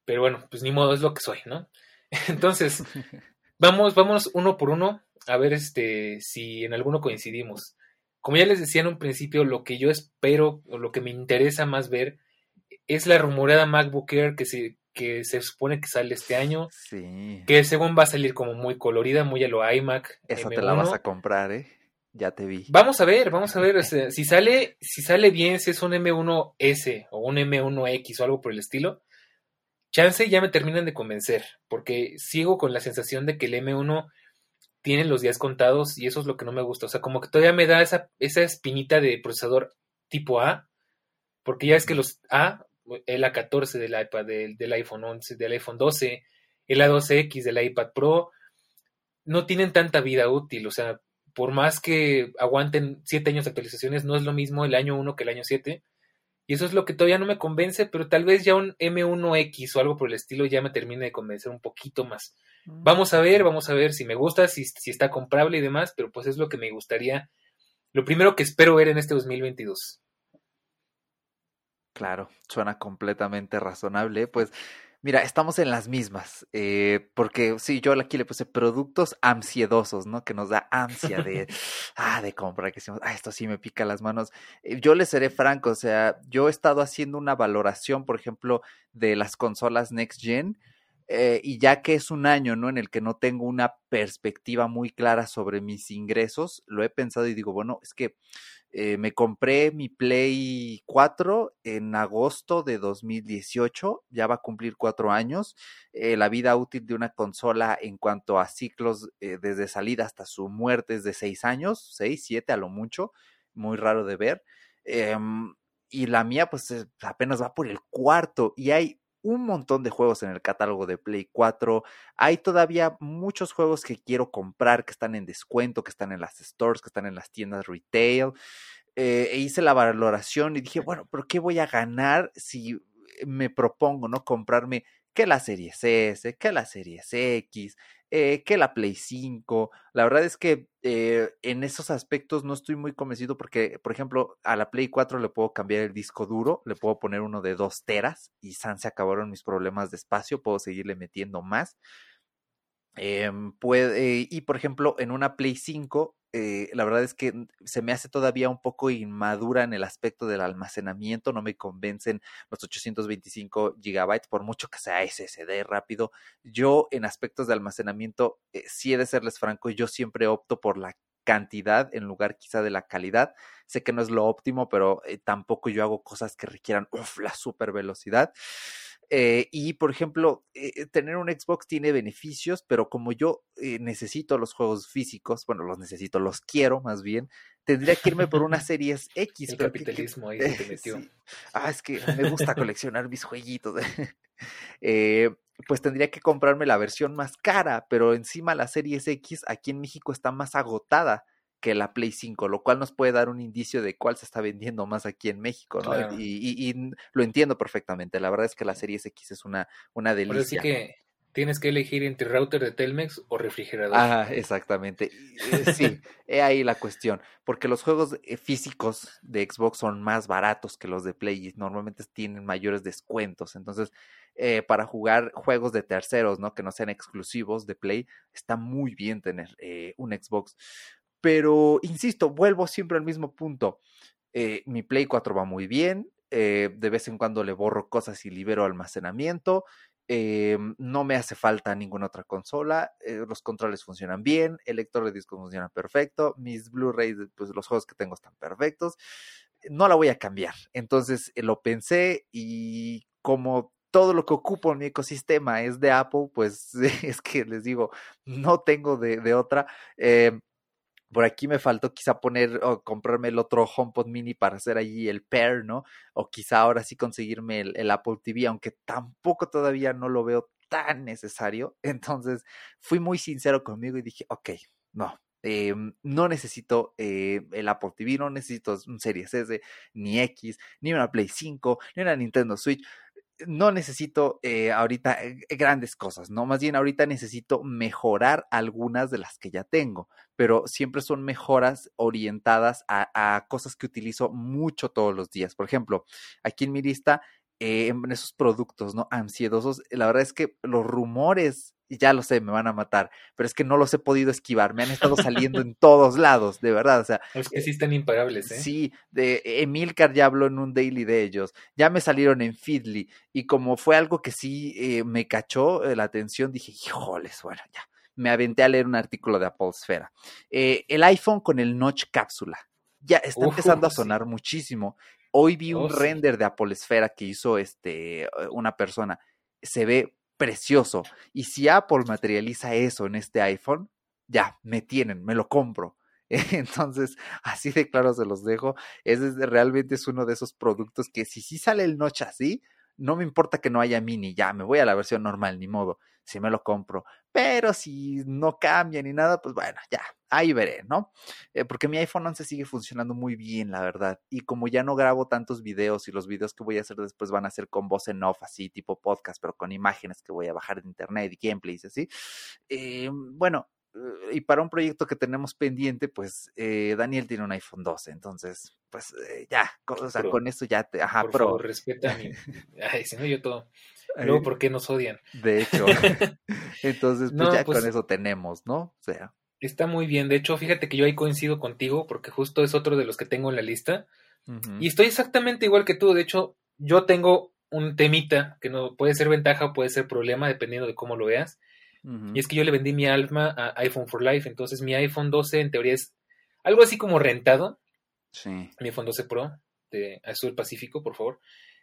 A: Pero bueno, pues ni modo, es lo que soy, ¿no? Entonces, Vamos, vamos uno por uno a ver este si en alguno coincidimos. Como ya les decía en un principio, lo que yo espero o lo que me interesa más ver es la rumorada MacBook Air que se, que se supone que sale este año.
B: Sí.
A: Que según va a salir como muy colorida, muy a lo iMac.
B: Esa te la vas a comprar, ¿eh? Ya te vi.
A: Vamos a ver, vamos a ver. si sale, si sale bien, si es un M1S o un M1X o algo por el estilo, Chance ya me terminan de convencer, porque sigo con la sensación de que el M1 tiene los días contados y eso es lo que no me gusta. O sea, como que todavía me da esa, esa espinita de procesador tipo A, porque ya es que los A, el A14 del iPad, del, iPhone 11, del iPhone 12, el A12X del iPad Pro, no tienen tanta vida útil. O sea, por más que aguanten 7 años de actualizaciones, no es lo mismo el año 1 que el año 7. Y eso es lo que todavía no me convence, pero tal vez ya un M1X o algo por el estilo ya me termine de convencer un poquito más. Mm. Vamos a ver, vamos a ver si me gusta, si, si está comprable y demás, pero pues es lo que me gustaría, lo primero que espero ver en este 2022.
B: Claro, suena completamente razonable. Pues Mira, estamos en las mismas, eh, porque sí, yo aquí le puse productos ansiedosos, ¿no? Que nos da ansia de, ah, de compra, que decimos, ah, esto sí me pica las manos. Eh, yo les seré franco, o sea, yo he estado haciendo una valoración, por ejemplo, de las consolas Next Gen, eh, y ya que es un año, ¿no? En el que no tengo una perspectiva muy clara sobre mis ingresos, lo he pensado y digo, bueno, es que eh, me compré mi Play 4 en agosto de 2018, ya va a cumplir cuatro años. Eh, la vida útil de una consola en cuanto a ciclos desde salida hasta su muerte es de seis años, seis, siete a lo mucho, muy raro de ver. Em, y la mía pues apenas va por el cuarto y hay un montón de juegos en el catálogo de Play 4. Hay todavía muchos juegos que quiero comprar, que están en descuento, que están en las stores, que están en las tiendas retail. Eh, e hice la valoración y dije, bueno, pero ¿qué voy a ganar si me propongo, ¿no? Comprarme que la serie S, que la serie X, eh, que la Play 5. La verdad es que eh, en esos aspectos no estoy muy convencido porque, por ejemplo, a la Play 4 le puedo cambiar el disco duro, le puedo poner uno de 2 teras y San se acabaron mis problemas de espacio, puedo seguirle metiendo más. Em, puede, y por ejemplo, en una Play 5, eh, la verdad es que se me hace todavía un poco inmadura en el aspecto del almacenamiento, no me convencen los 825 gigabytes, por mucho que sea SSD rápido. Yo en aspectos de almacenamiento, eh, si he de serles franco, yo siempre opto por la cantidad en lugar quizá de la calidad. Sé que no es lo óptimo, pero eh, tampoco yo hago cosas que requieran la super velocidad. Eh, y por ejemplo, eh, tener un Xbox tiene beneficios, pero como yo eh, necesito los juegos físicos, bueno, los necesito, los quiero más bien, tendría que irme por una Series X.
A: El capitalismo ahí se te metió.
B: Ah, es que me gusta coleccionar mis jueguitos. pues tendría que comprarme la versión más cara, pero encima la Series X aquí en México está más agotada que la Play 5, lo cual nos puede dar un indicio de cuál se está vendiendo más aquí en México, ¿no? Y, lo entiendo perfectamente. La verdad es que la Series X es una, una delicia.
A: Pero que tienes que elegir entre router de Telmex o refrigerador.
B: Ah, exactamente. Eh, sí, he ahí la cuestión. Porque los juegos eh, físicos de Xbox son más baratos que los de Play y normalmente tienen mayores descuentos. Entonces, eh, para jugar juegos de terceros, ¿no? Que no sean exclusivos de Play, está muy bien tener un Xbox. Pero, insisto, vuelvo siempre al mismo punto. Eh, mi Play 4 va muy bien. Eh, de vez en cuando le borro cosas y libero almacenamiento. Eh, no me hace falta ninguna otra consola. los controles funcionan bien. El lector de disco funciona perfecto. Mis Blu-rays, pues los juegos que tengo están perfectos. No la voy a cambiar. Entonces lo pensé y como todo lo que ocupo en mi ecosistema es de Apple, pues es que les digo, no tengo de otra. Por aquí me faltó quizá poner o comprarme el otro HomePod mini para hacer allí el pair, ¿no? O quizá ahora sí conseguirme el, Apple TV, aunque tampoco todavía no lo veo tan necesario. Entonces fui muy sincero conmigo y dije, ok, no, eh, no necesito eh, el Apple TV, no necesito un Series S, ni X, ni una Play 5, ni una Nintendo Switch no necesito eh, ahorita eh, grandes cosas, ¿no? Más bien ahorita necesito mejorar algunas de las que ya tengo, pero siempre son mejoras orientadas a, cosas que utilizo mucho todos los días. Por ejemplo, aquí en mi lista, eh, en esos productos, ¿no? Ansiedosos, la verdad es que los rumores y ya lo sé, me van a matar, pero es que no los he podido esquivar, me han estado saliendo en todos lados, de verdad, o sea.
A: Es que sí están imparables, ¿eh?
B: Sí, de Emilcar ya habló en un daily de ellos, ya me salieron en Feedly, y como fue algo que sí eh, me cachó eh, la atención, dije, híjoles, bueno, ya, me aventé a leer un artículo de Apple Sfera. Eh, el iPhone con el notch cápsula, ya está empezando a sonar muchísimo. Hoy vi un oh, render de Apple Esfera que hizo este, una persona, se ve precioso. Y si Apple materializa eso en este iPhone, ya, me tienen, me lo compro. Entonces, así de claro se los dejo. Ese realmente es uno de esos productos que si sí sale el noche así, no me importa que no haya mini, ya me voy a la versión normal, ni modo, si me lo compro. Pero si no cambia ni nada, pues bueno, ya, ahí veré, ¿no? Eh, porque mi iPhone 11 sigue funcionando muy bien, la verdad. Y como ya no grabo tantos videos y los videos que voy a hacer después van a ser con voz en off, así tipo podcast, pero con imágenes que voy a bajar de internet y gameplays, así. Eh, bueno, eh, y para un proyecto que tenemos pendiente, pues eh, Daniel tiene un iPhone 12, entonces, pues eh, ya, o sea, con eso ya te, ajá,
A: por Favor, respeta a mí. Ay, si no yo todo. Luego, ¿por qué nos odian?
B: De hecho, entonces, pues ya pues con eso tenemos, ¿no? O sea.
A: Está muy bien, de hecho, fíjate que yo ahí coincido contigo, porque justo es otro de los que tengo en la lista, y estoy exactamente igual que tú, de hecho, yo tengo un temita que no puede ser ventaja o puede ser problema, dependiendo de cómo lo veas. Y es que yo le vendí mi alma a iPhone for Life, entonces mi iPhone 12 en teoría es algo así como rentado.
B: Sí.
A: Mi iPhone 12 Pro de Azul Pacífico, por favor.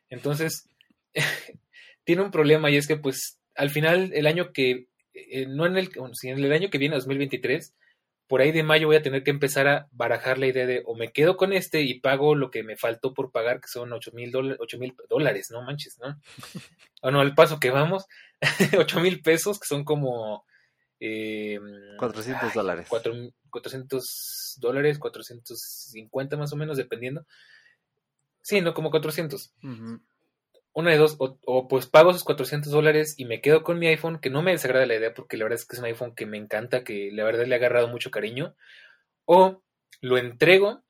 A: Entonces, tiene un problema y es que pues al final el año que, eh, no en el, en el año que viene, 2023, por ahí de mayo voy a tener que empezar a barajar la idea de o me quedo con este y pago lo que me faltó por pagar, que son 8 mil dólares, no manches, ¿no? o no, al paso que vamos, 8 mil pesos, que son como...
B: Eh, 400 dólares.
A: 400 dólares, 450 más o menos, dependiendo. Sí, no, como 400. Una de dos, o, pues pago esos 400 dólares y me quedo con mi iPhone, que no me desagrada la idea porque la verdad es que es un iPhone que me encanta, que la verdad le ha agarrado mucho cariño, o lo entrego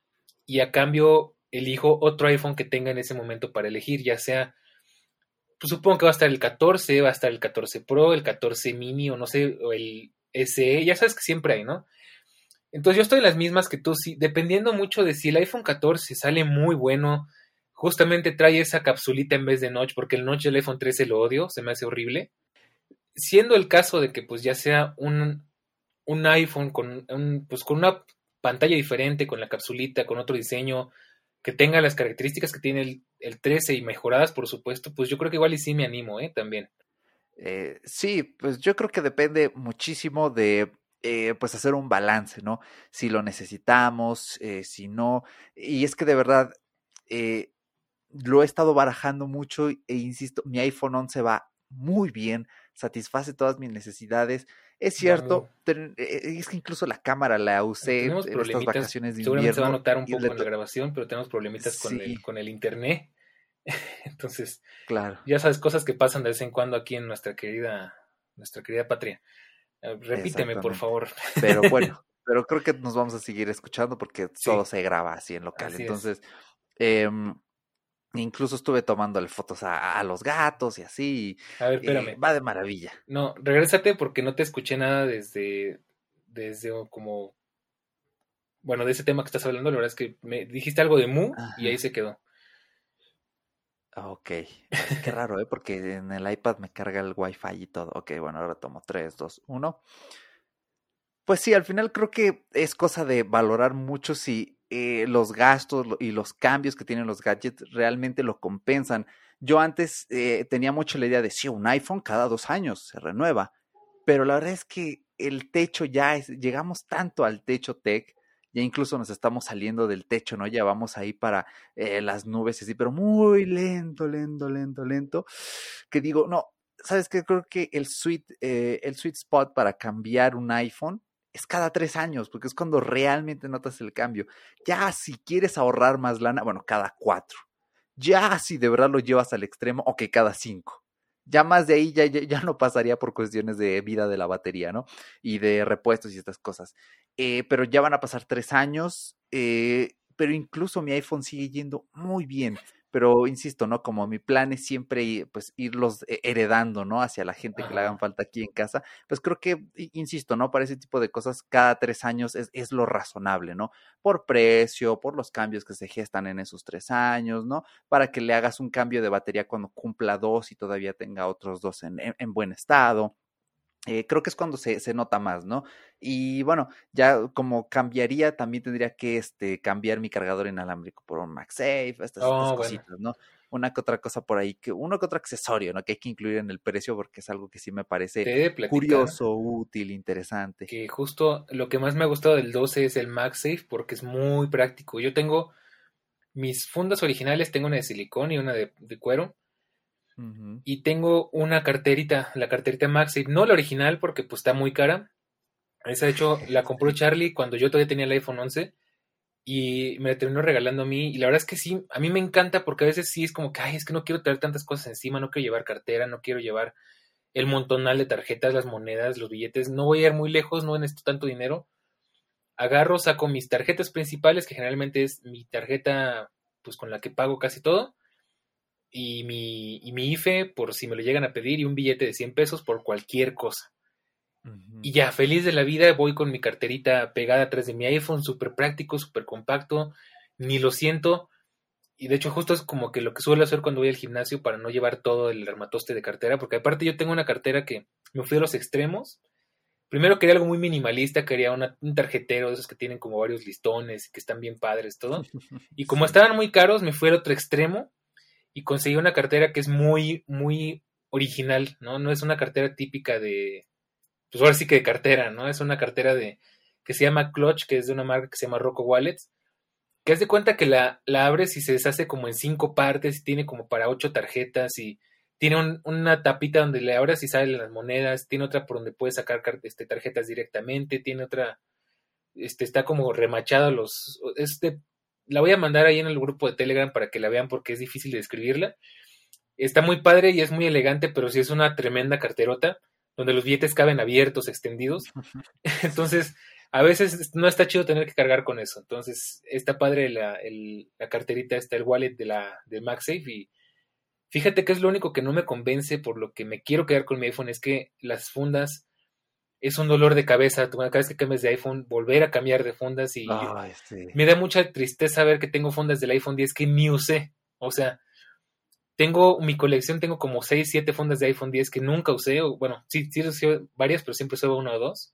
A: y a cambio elijo otro iPhone que tenga en ese momento para elegir, ya sea, pues supongo que va a estar el 14, va a estar el 14 Pro, el 14 mini o no sé, o el SE, ya sabes que siempre hay, ¿no? Entonces yo estoy en las mismas que tú, sí, dependiendo mucho de si el iPhone 14 sale muy bueno, justamente trae esa capsulita en vez de notch, porque el notch del iPhone 13 lo odio, se me hace horrible. Siendo el caso de que pues ya sea un, un iPhone con, un, pues, con una pantalla diferente, con la capsulita, con otro diseño, que tenga las características que tiene el, el 13 y mejoradas, por supuesto, pues yo creo que igual y sí me animo, ¿eh? También.
B: Eh, sí, pues yo creo que depende muchísimo de eh, pues hacer un balance, ¿no? Si lo necesitamos, eh, si no. Y es que de verdad, eh, lo he estado barajando mucho e insisto, mi iPhone 11 va muy bien, satisface todas mis necesidades. Es cierto, e, e, es que incluso la cámara la usé en estas vacaciones de
A: Seguramente se va a notar un poco en la grabación, pero tenemos problemitas con, el, con el internet. Entonces, claro. ya sabes, cosas que pasan de vez en cuando aquí en nuestra querida, nuestra querida patria. Eh, repíteme, por favor.
B: Pero bueno, pero creo que nos vamos a seguir escuchando porque todo se graba así en local. Entonces, eh, Incluso estuve tomándole fotos a, los gatos y así.
A: A ver, espérame.
B: va de maravilla.
A: No, regrésate porque no te escuché nada desde, desde como, bueno, de ese tema que estás hablando. La verdad es que me dijiste algo de Mu y ahí se quedó.
B: Ok, qué raro, ¿eh? Porque en el iPad me carga el Wi-Fi y todo. Ok, bueno, ahora tomo 3, 2, 1. Pues sí, al final creo que es cosa de valorar mucho si eh, los gastos y los cambios que tienen los gadgets realmente lo compensan. Yo antes eh, tenía mucho la idea de, sí, un iPhone cada dos años se renueva, pero la verdad es que el techo ya es, llegamos tanto al techo tech, ya incluso nos estamos saliendo del techo, ¿no? Ya vamos ahí para eh, las nubes y así, pero muy lento, lento, lento, lento, que digo, no, ¿sabes qué? Creo que el sweet, el sweet spot para cambiar un iPhone es cada tres años, porque es cuando realmente notas el cambio. Ya si quieres ahorrar más lana, bueno, cada cuatro. Ya si de verdad lo llevas al extremo, ok, cada cinco. Ya más de ahí ya, ya, no pasaría por cuestiones de vida de la batería, ¿no? Y de repuestos y estas cosas. Eh, pero ya van a pasar tres años, eh, pero incluso mi iPhone sigue yendo muy bien pero insisto, ¿no? Como mi plan es siempre pues irlos heredando, ¿no? Hacia la gente que le hagan falta aquí en casa, pues creo que, insisto, ¿no? Para ese tipo de cosas, cada tres años es, es lo razonable, ¿no? Por precio, por los cambios que se gestan en esos tres años, ¿no? Para que le hagas un cambio de batería cuando cumpla dos y todavía tenga otros dos en, en buen estado. Eh, creo que es cuando se, se, nota más, ¿no? Y bueno, ya como cambiaría, también tendría que este, cambiar mi cargador inalámbrico por un MagSafe, estas, oh, cositas, ¿no? Una que otra cosa por ahí, que uno que otro accesorio, ¿no? Que hay que incluir en el precio porque es algo que sí me parece curioso, útil, interesante.
A: Que justo lo que más me ha gustado del 12 es el MagSafe porque es muy práctico. Yo tengo mis fundas originales, tengo una de silicón y una de, de cuero y tengo una carterita, la carterita Maxi, no la original porque pues está muy cara. Esa de hecho la compró Charlie cuando yo todavía tenía el iPhone 11 y me la terminó regalando a mí. Y la verdad es que sí, a mí me encanta porque a veces sí es como que, ay, es que no quiero traer tantas cosas encima, no quiero llevar cartera, no quiero llevar el montonal de tarjetas, las monedas, los billetes, no voy a ir muy lejos, no necesito tanto dinero. Agarro, saco mis tarjetas principales, que generalmente es mi tarjeta pues con la que pago casi todo y mi, y mi IFE por si me lo llegan a pedir y un billete de 100 pesos por cualquier cosa. Y ya, feliz de la vida, voy con mi carterita pegada atrás de mi iPhone, súper práctico, súper compacto, ni lo siento. Y de hecho, justo es como que lo que suelo hacer cuando voy al gimnasio para no llevar todo el armatoste de cartera, porque aparte yo tengo una cartera que me fui a los extremos. Primero quería algo muy minimalista, quería un tarjetero de esos que tienen como varios listones y que están bien padres, todo. Y como estaban muy caros, me fui al otro extremo y conseguí una cartera que es muy, muy original, ¿no? No es una cartera típica de, pues ahora sí que de cartera, ¿no? Es una cartera de, que se llama Clutch, que es de una marca que se llama Rocco Wallets, que es de cuenta que la, la abres y se deshace como en cinco partes y tiene como para ocho tarjetas y tiene una tapita donde le abres y salen las monedas, tiene otra por donde puedes sacar este, tarjetas directamente, tiene otra, este, está como remachado los, este la voy a mandar ahí en el grupo de Telegram para que la vean porque es difícil de escribirla. está muy padre y es muy elegante, pero sí es una tremenda carterota donde los billetes caben abiertos, extendidos. Entonces, a veces no está chido tener que cargar con eso. Entonces, está padre la, la carterita, está el wallet de la de MagSafe y fíjate que es lo único que no me convence por lo que me quiero quedar con mi iPhone es que las fundas es un dolor de cabeza. Cada vez que cambies de iPhone, volver a cambiar de fundas y me da mucha tristeza ver que tengo fundas del iPhone 10 que ni usé. O sea, tengo mi colección, tengo como 6, 7 fundas de iPhone 10 que nunca usé. O, bueno, sí, sí usé varias, pero siempre usaba una o dos.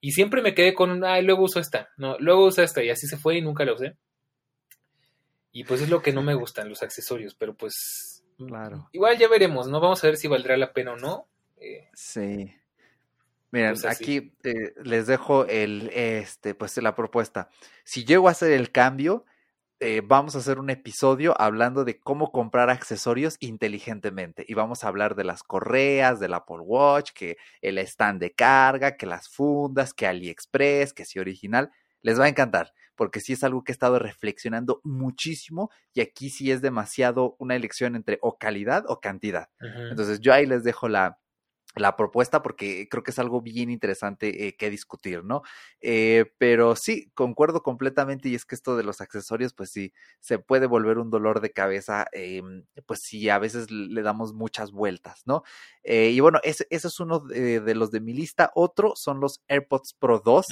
A: Y siempre me quedé con, ay, luego uso esta, no, luego uso esta, y así se fue y nunca la usé. Y pues es lo que no me gustan, los accesorios, pero pues. Claro. Igual ya veremos, ¿no? Vamos a ver si valdrá la pena o no.
B: Eh, sí. Miren, pues aquí eh, les dejo el, este, pues la propuesta. Si llego a hacer el cambio, eh, vamos a hacer un episodio hablando de cómo comprar accesorios inteligentemente. Y vamos a hablar de las correas, del Apple Watch, que el stand de carga, que las fundas, que AliExpress, que si original. Les va a encantar, porque sí es algo que he estado reflexionando muchísimo y aquí sí es demasiado una elección entre o calidad o cantidad. Entonces yo ahí les dejo la, la propuesta porque creo que es algo bien interesante eh, que discutir, ¿no? Eh, pero sí, concuerdo completamente y es que esto de los accesorios, pues sí, se puede volver un dolor de cabeza, eh, pues sí, a veces le damos muchas vueltas, ¿no? y bueno, ese, es uno de, los de mi lista. Otro son los AirPods Pro 2,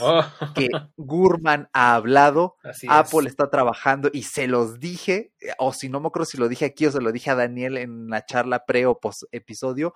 B: que Gurman ha hablado, Apple está trabajando y se los dije, o si no me acuerdo si lo dije aquí o se lo dije a Daniel en la charla pre o post episodio,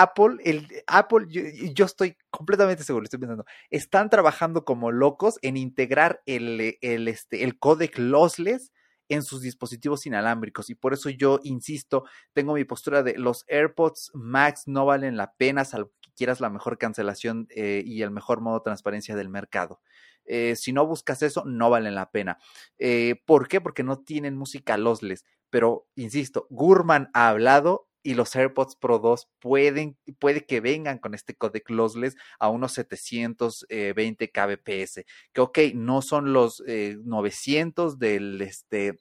B: Apple, el, Apple, yo, estoy completamente seguro, estoy pensando, están trabajando como locos en integrar el, el, este, el codec lossless en sus dispositivos inalámbricos y por eso yo insisto, tengo mi postura de los AirPods Max no valen la pena, salvo que quieras la mejor cancelación eh, y el mejor modo de transparencia del mercado. Eh, si no buscas eso, no valen la pena. Eh, ¿Por qué? Porque no tienen música lossless. Pero, insisto, Gurman ha hablado y los AirPods Pro 2 pueden, puede que vengan con este codec lossless a unos 720 kbps, que ok, no son los 900 eh, del, este,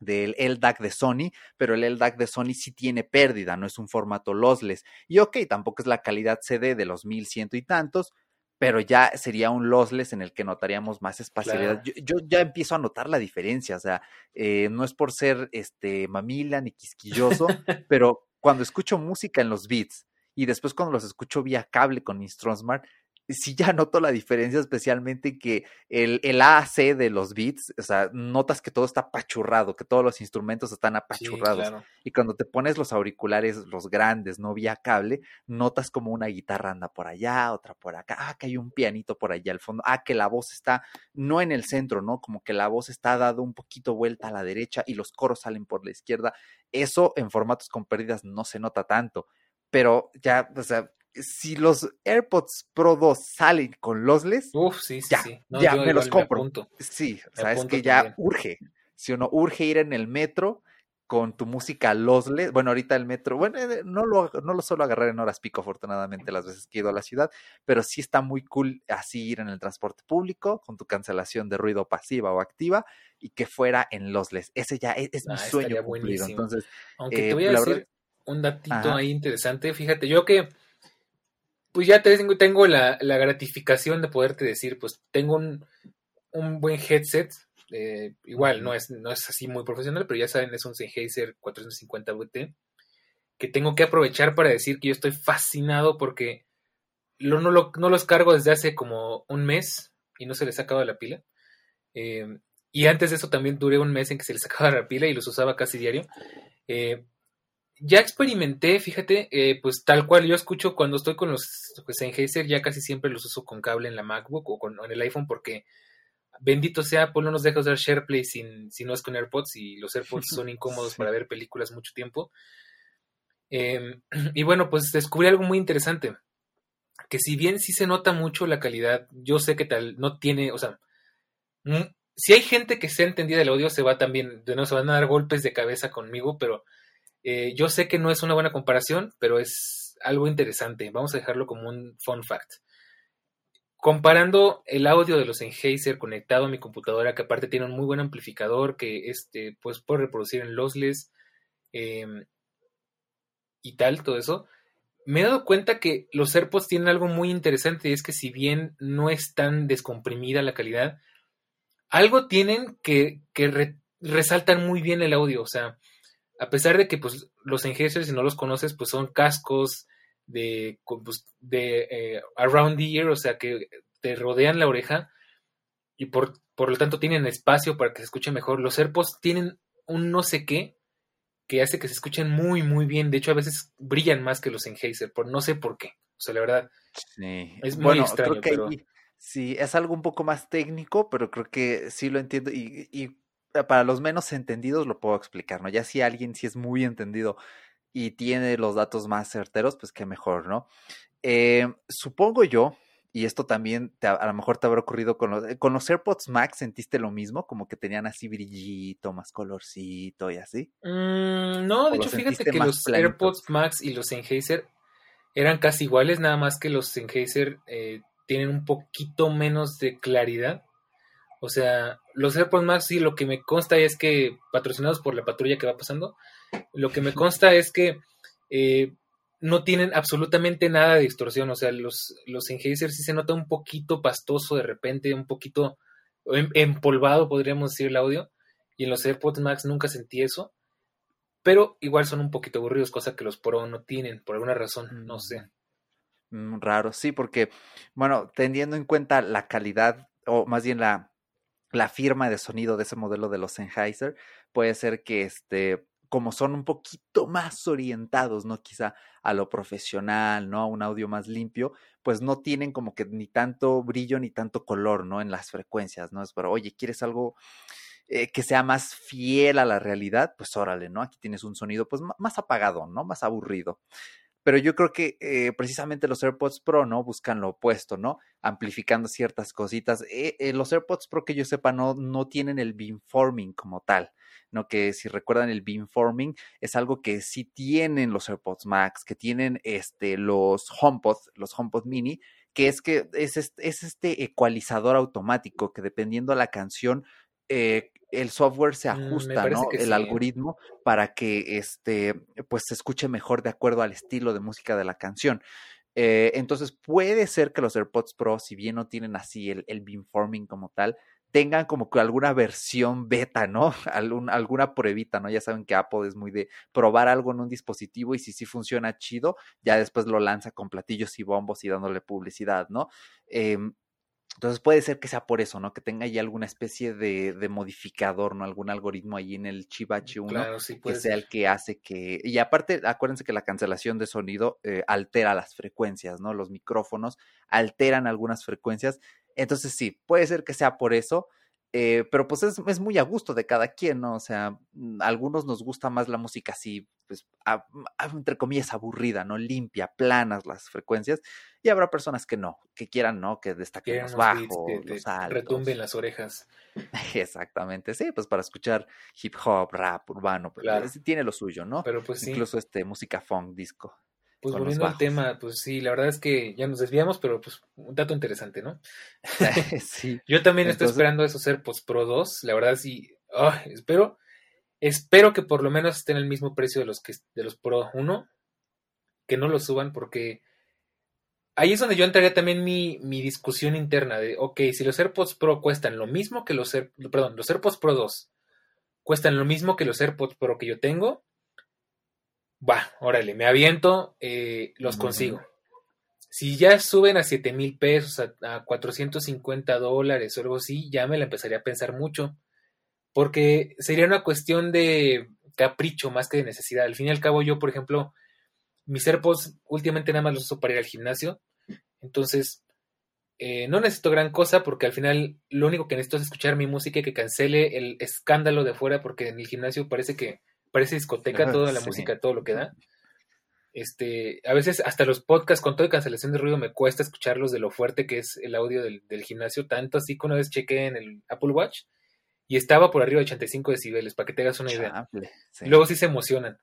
B: del LDAC de Sony, pero el LDAC de Sony sí tiene pérdida, no es un formato lossless. Y ok, tampoco es la calidad CD de los 1100 y tantos, pero ya sería un lossless en el que notaríamos más espacialidad. Yo, ya empiezo a notar la diferencia, o sea, eh, no es por ser este mamila ni quisquilloso, pero cuando escucho música en los beats y después cuando los escucho vía cable con mi Stronsmart, sí ya noto la diferencia, especialmente que el, el AAC de los beats, o sea, notas que todo está apachurrado, que todos los instrumentos están apachurrados. Y cuando te pones los auriculares, los grandes, no vía cable, notas como una guitarra anda por allá, otra por acá, ah, que hay un pianito por allá al fondo, ah, que la voz está no en el centro, ¿no? Como que la voz está dado un poquito vuelta a la derecha y los coros salen por la izquierda. Eso en formatos con pérdidas no se nota tanto pero ya, o sea, si los AirPods Pro 2 salen con lossless,
A: Uf, sí, sí,
B: ya,
A: sí.
B: ya me los compro. sí, o sea, es que ya urge. Si uno urge ir en el metro con tu música lossless, bueno, ahorita el metro, bueno, eh, no lo, no lo suelo agarrar en horas pico, afortunadamente, las veces que he ido a la ciudad, pero sí está muy cool así ir en el transporte público con tu cancelación de ruido pasiva o activa y que fuera en lossless. Ese ya es, mi ah, sueño cumplido. Entonces,
A: aunque te eh, voy a decir un datito ahí interesante, fíjate, yo que pues ya tengo, tengo la, la, gratificación de poderte decir, pues tengo un, un buen headset. Eh, igual no es, no es así muy profesional, pero ya saben, es un Sennheiser 450 VT que tengo que aprovechar para decir que yo estoy fascinado porque lo, no, lo, no, los cargo desde hace como un mes y no se les sacaba la pila. Eh, y antes de eso también duré un mes en que se les sacaba la pila y los usaba casi diario. Eh, ya experimenté, fíjate, eh, pues tal cual yo escucho cuando estoy con los Sennheiser, ya casi siempre los uso con cable en la MacBook o con, en el iPhone porque bendito sea, Apple no nos deja usar SharePlay sin, si no es con AirPods y los AirPods son incómodos para ver películas mucho tiempo. Em, y bueno, pues descubrí algo muy interesante, que si bien sí se nota mucho la calidad, yo sé que tal, no tiene, o sea, mm, si hay gente que se ha entendido el audio, se va también, de no se van a dar golpes de cabeza conmigo, pero eh, yo sé que no es una buena comparación, pero es algo interesante. Vamos a dejarlo como un fun fact. Comparando el audio de los Sennheiser conectado a mi computadora, que aparte tiene un muy buen amplificador, que este, pues puede reproducir en lossless, em, y tal, todo eso, me he dado cuenta que los AirPods tienen algo muy interesante y es que si bien no es tan descomprimida la calidad, algo tienen que, que resaltan muy bien el audio, o sea, a pesar de que pues los Sennheiser, si no los conoces, pues son cascos de, pues, de eh, around the ear, o sea, que te rodean la oreja y por, por lo tanto tienen espacio para que se escuche mejor. Los AirPods tienen un no sé qué que hace que se escuchen muy, muy bien. De hecho, a veces brillan más que los Sennheiser, por no sé por qué. O sea, la verdad, es muy extraño.
B: pero... sí, es algo un poco más técnico, pero creo que sí lo entiendo. Y, y para los menos entendidos lo puedo explicar, ¿no? Ya si alguien sí es muy entendido y tiene los datos más certeros, pues qué mejor, ¿no? Eh, supongo yo, y esto también a lo mejor te habrá ocurrido con los, con los AirPods Max, ¿sentiste lo mismo? Como que tenían así brillito, más colorcito y así.
A: Mm, no, de hecho, fíjate que los AirPods Max y los Sennheiser eran casi iguales, nada más que los Sennheiser eh, tienen un poquito menos de claridad. O sea, los AirPods Max sí, lo que me consta es que, patrocinados por la patrulla que va pasando, lo que me consta es que eh, no tienen absolutamente nada de distorsión. O sea, los, los Sennheiser sí se nota un poquito pastoso de repente, un poquito em, empolvado, podríamos decir, el audio. Y en los AirPods Max nunca sentí eso. Pero igual son un poquito aburridos, cosa que los Pro no tienen, por alguna razón, no sé.
B: Mm, mm, raro, sí, porque, bueno, teniendo en cuenta la calidad, o más bien la, la firma de sonido de ese modelo de los Sennheiser, puede ser que este como son un poquito más orientados, ¿no? Quizá a lo profesional, ¿no? A un audio más limpio, pues no tienen como que ni tanto brillo ni tanto color, ¿no? En las frecuencias, ¿no? Es pero, oye, ¿quieres algo eh, que sea más fiel a la realidad? Pues órale, ¿no? Aquí tienes un sonido pues más apagado, ¿no? Más aburrido. Pero yo creo que eh, precisamente los AirPods Pro, ¿no? Buscan lo opuesto, ¿no? Amplificando ciertas cositas. Eh, los AirPods Pro que yo sepa no, no tienen el beamforming como tal. ¿no? Que si recuerdan el beamforming es algo que sí tienen los AirPods Max, que tienen este, los HomePods, los HomePod Mini, que es que es este, es este ecualizador automático que dependiendo de la canción eh, el software se mm, ajusta, ¿no? El algoritmo para que este, pues se escuche mejor de acuerdo al estilo de música de la canción. Eh, entonces puede ser que los AirPods Pro, si bien no tienen así el, el beamforming como tal, tengan como que alguna versión beta, ¿no? Algún, alguna pruebita, ¿no? Ya saben que Apple es muy de probar algo en un dispositivo y si sí funciona chido, ya después lo lanza con platillos y bombos y dándole publicidad, ¿no? Em, entonces puede ser que sea por eso, ¿no? Que tenga ahí alguna especie de, de modificador, ¿no? Algún algoritmo ahí en el chip H1 que sea el que hace que... Y aparte, acuérdense que la cancelación de sonido eh, altera las frecuencias, ¿no? Los micrófonos alteran algunas frecuencias entonces sí, puede ser que sea por eso, eh, pero pues es, muy a gusto de cada quien, ¿no? O sea, mm, a algunos nos gusta más la música así, pues, entre comillas, aburrida, ¿no? Limpia, planas las frecuencias, y habrá personas que no, que quieran, ¿no? Que destaquen los bajos, los altos.
A: Retumben las orejas.
B: Exactamente, sí, pues para escuchar hip hop, rap, urbano, claro. tiene lo suyo, ¿no?
A: Pero pues
B: sí. Incluso este, música funk, disco.
A: Pues volviendo al tema, pues sí, la verdad es que ya nos desviamos, pero pues un dato interesante, ¿no?
B: sí.
A: Yo también estoy esperando esos AirPods Pro 2, la verdad sí, espero, espero que por lo menos estén al mismo precio de los que de los Pro 1, que no los suban porque ahí es donde yo entraría también mi, mi discusión interna de, ok, si los AirPods Pro cuestan lo mismo que los, perdón, los AirPods Pro 2 cuestan lo mismo que los AirPods Pro que yo tengo, va, órale, me aviento, eh, los consigo. Si ya suben a 7 mil pesos, a, 450 dólares o algo así, ya me la empezaría a pensar mucho. Porque sería una cuestión de capricho más que de necesidad. Al fin y al cabo, yo, por ejemplo, mis AirPods últimamente nada más los uso para ir al gimnasio. Entonces, eh, no necesito gran cosa porque al final lo único que necesito es escuchar mi música y que cancele el escándalo de afuera porque en el gimnasio parece que parece discoteca, toda la música, todo lo que da. Este, a veces hasta los podcasts con toda cancelación de ruido me cuesta escucharlos de lo fuerte que es el audio del, gimnasio, tanto así que una vez chequé en el Apple Watch y estaba por arriba de 85 decibeles, para que te hagas una idea. Luego sí se emocionan.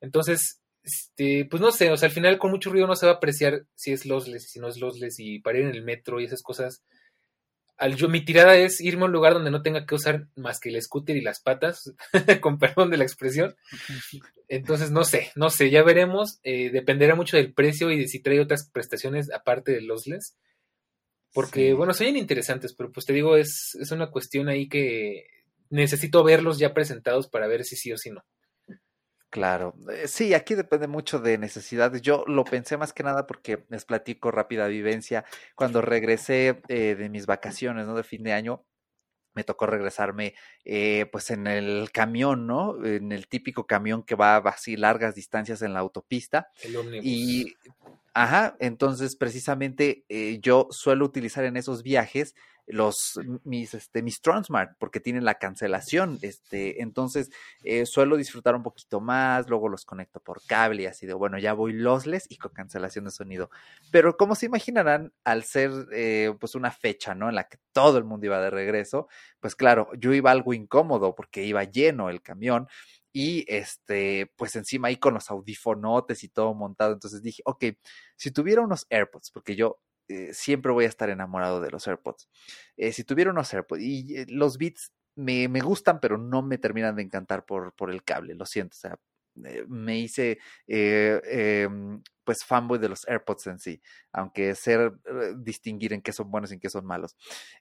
A: Entonces, este, pues no sé, o sea, al final con mucho ruido no se va a apreciar si es lossless, si no es lossless y para ir en el metro y esas cosas. Al, yo, mi tirada es irme a un lugar donde no tenga que usar más que el scooter y las patas, con perdón de la expresión. Entonces, no sé, no sé, ya veremos. Eh, dependerá mucho del precio y de si trae otras prestaciones aparte de los LES. Porque, bueno, son interesantes, pero pues te digo, es, es una cuestión ahí que necesito verlos ya presentados para ver si sí o si no.
B: Claro, eh, sí, aquí depende mucho de necesidades. Yo lo pensé más que nada porque les platico rápida vivencia. Cuando regresé eh, de mis vacaciones, ¿no? De fin de año, me tocó regresarme eh, pues en el camión, ¿no? En el típico camión que va así largas distancias en la autopista.
A: El
B: Y, ajá, entonces precisamente yo suelo utilizar en esos viajes los mis este mis Transmart porque tienen la cancelación este entonces eh, suelo disfrutar un poquito más luego los conecto por cable y así de bueno ya voy lossless y con cancelación de sonido pero como se imaginarán al ser eh, pues una fecha no en la que todo el mundo iba de regreso pues claro yo iba algo incómodo porque iba lleno el camión y este, pues encima ahí con los audifonotes y todo montado. Entonces dije, ok, si tuviera unos AirPods, porque yo eh, siempre voy a estar enamorado de los AirPods. Eh, si tuviera unos AirPods y eh, los Beats me, me, gustan, pero no me terminan de encantar por, por el cable, lo siento, o sea, me hice em, pues fanboy de los AirPods en sí, aunque ser distinguir en qué son buenos y en qué son malos.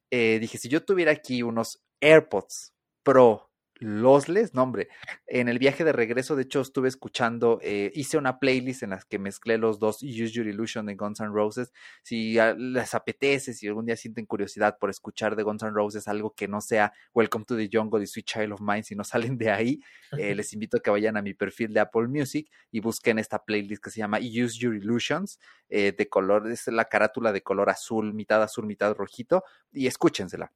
B: dije, si yo tuviera aquí unos AirPods Pro lossless, no hombre, en el viaje de regreso, de hecho, estuve escuchando, eh, hice una playlist en la que mezclé los dos Use Your Illusion de Guns N' Roses. Si les apetece, si algún día sienten curiosidad por escuchar de Guns N' Roses algo que no sea Welcome to the Jungle y Sweet Child of Mine, si no salen de ahí, eh, les invito a que vayan a mi perfil de Apple Music y busquen esta playlist que se llama Use Your Illusions, eh, de color, es la carátula de color azul, mitad azul, mitad rojito, y escúchensela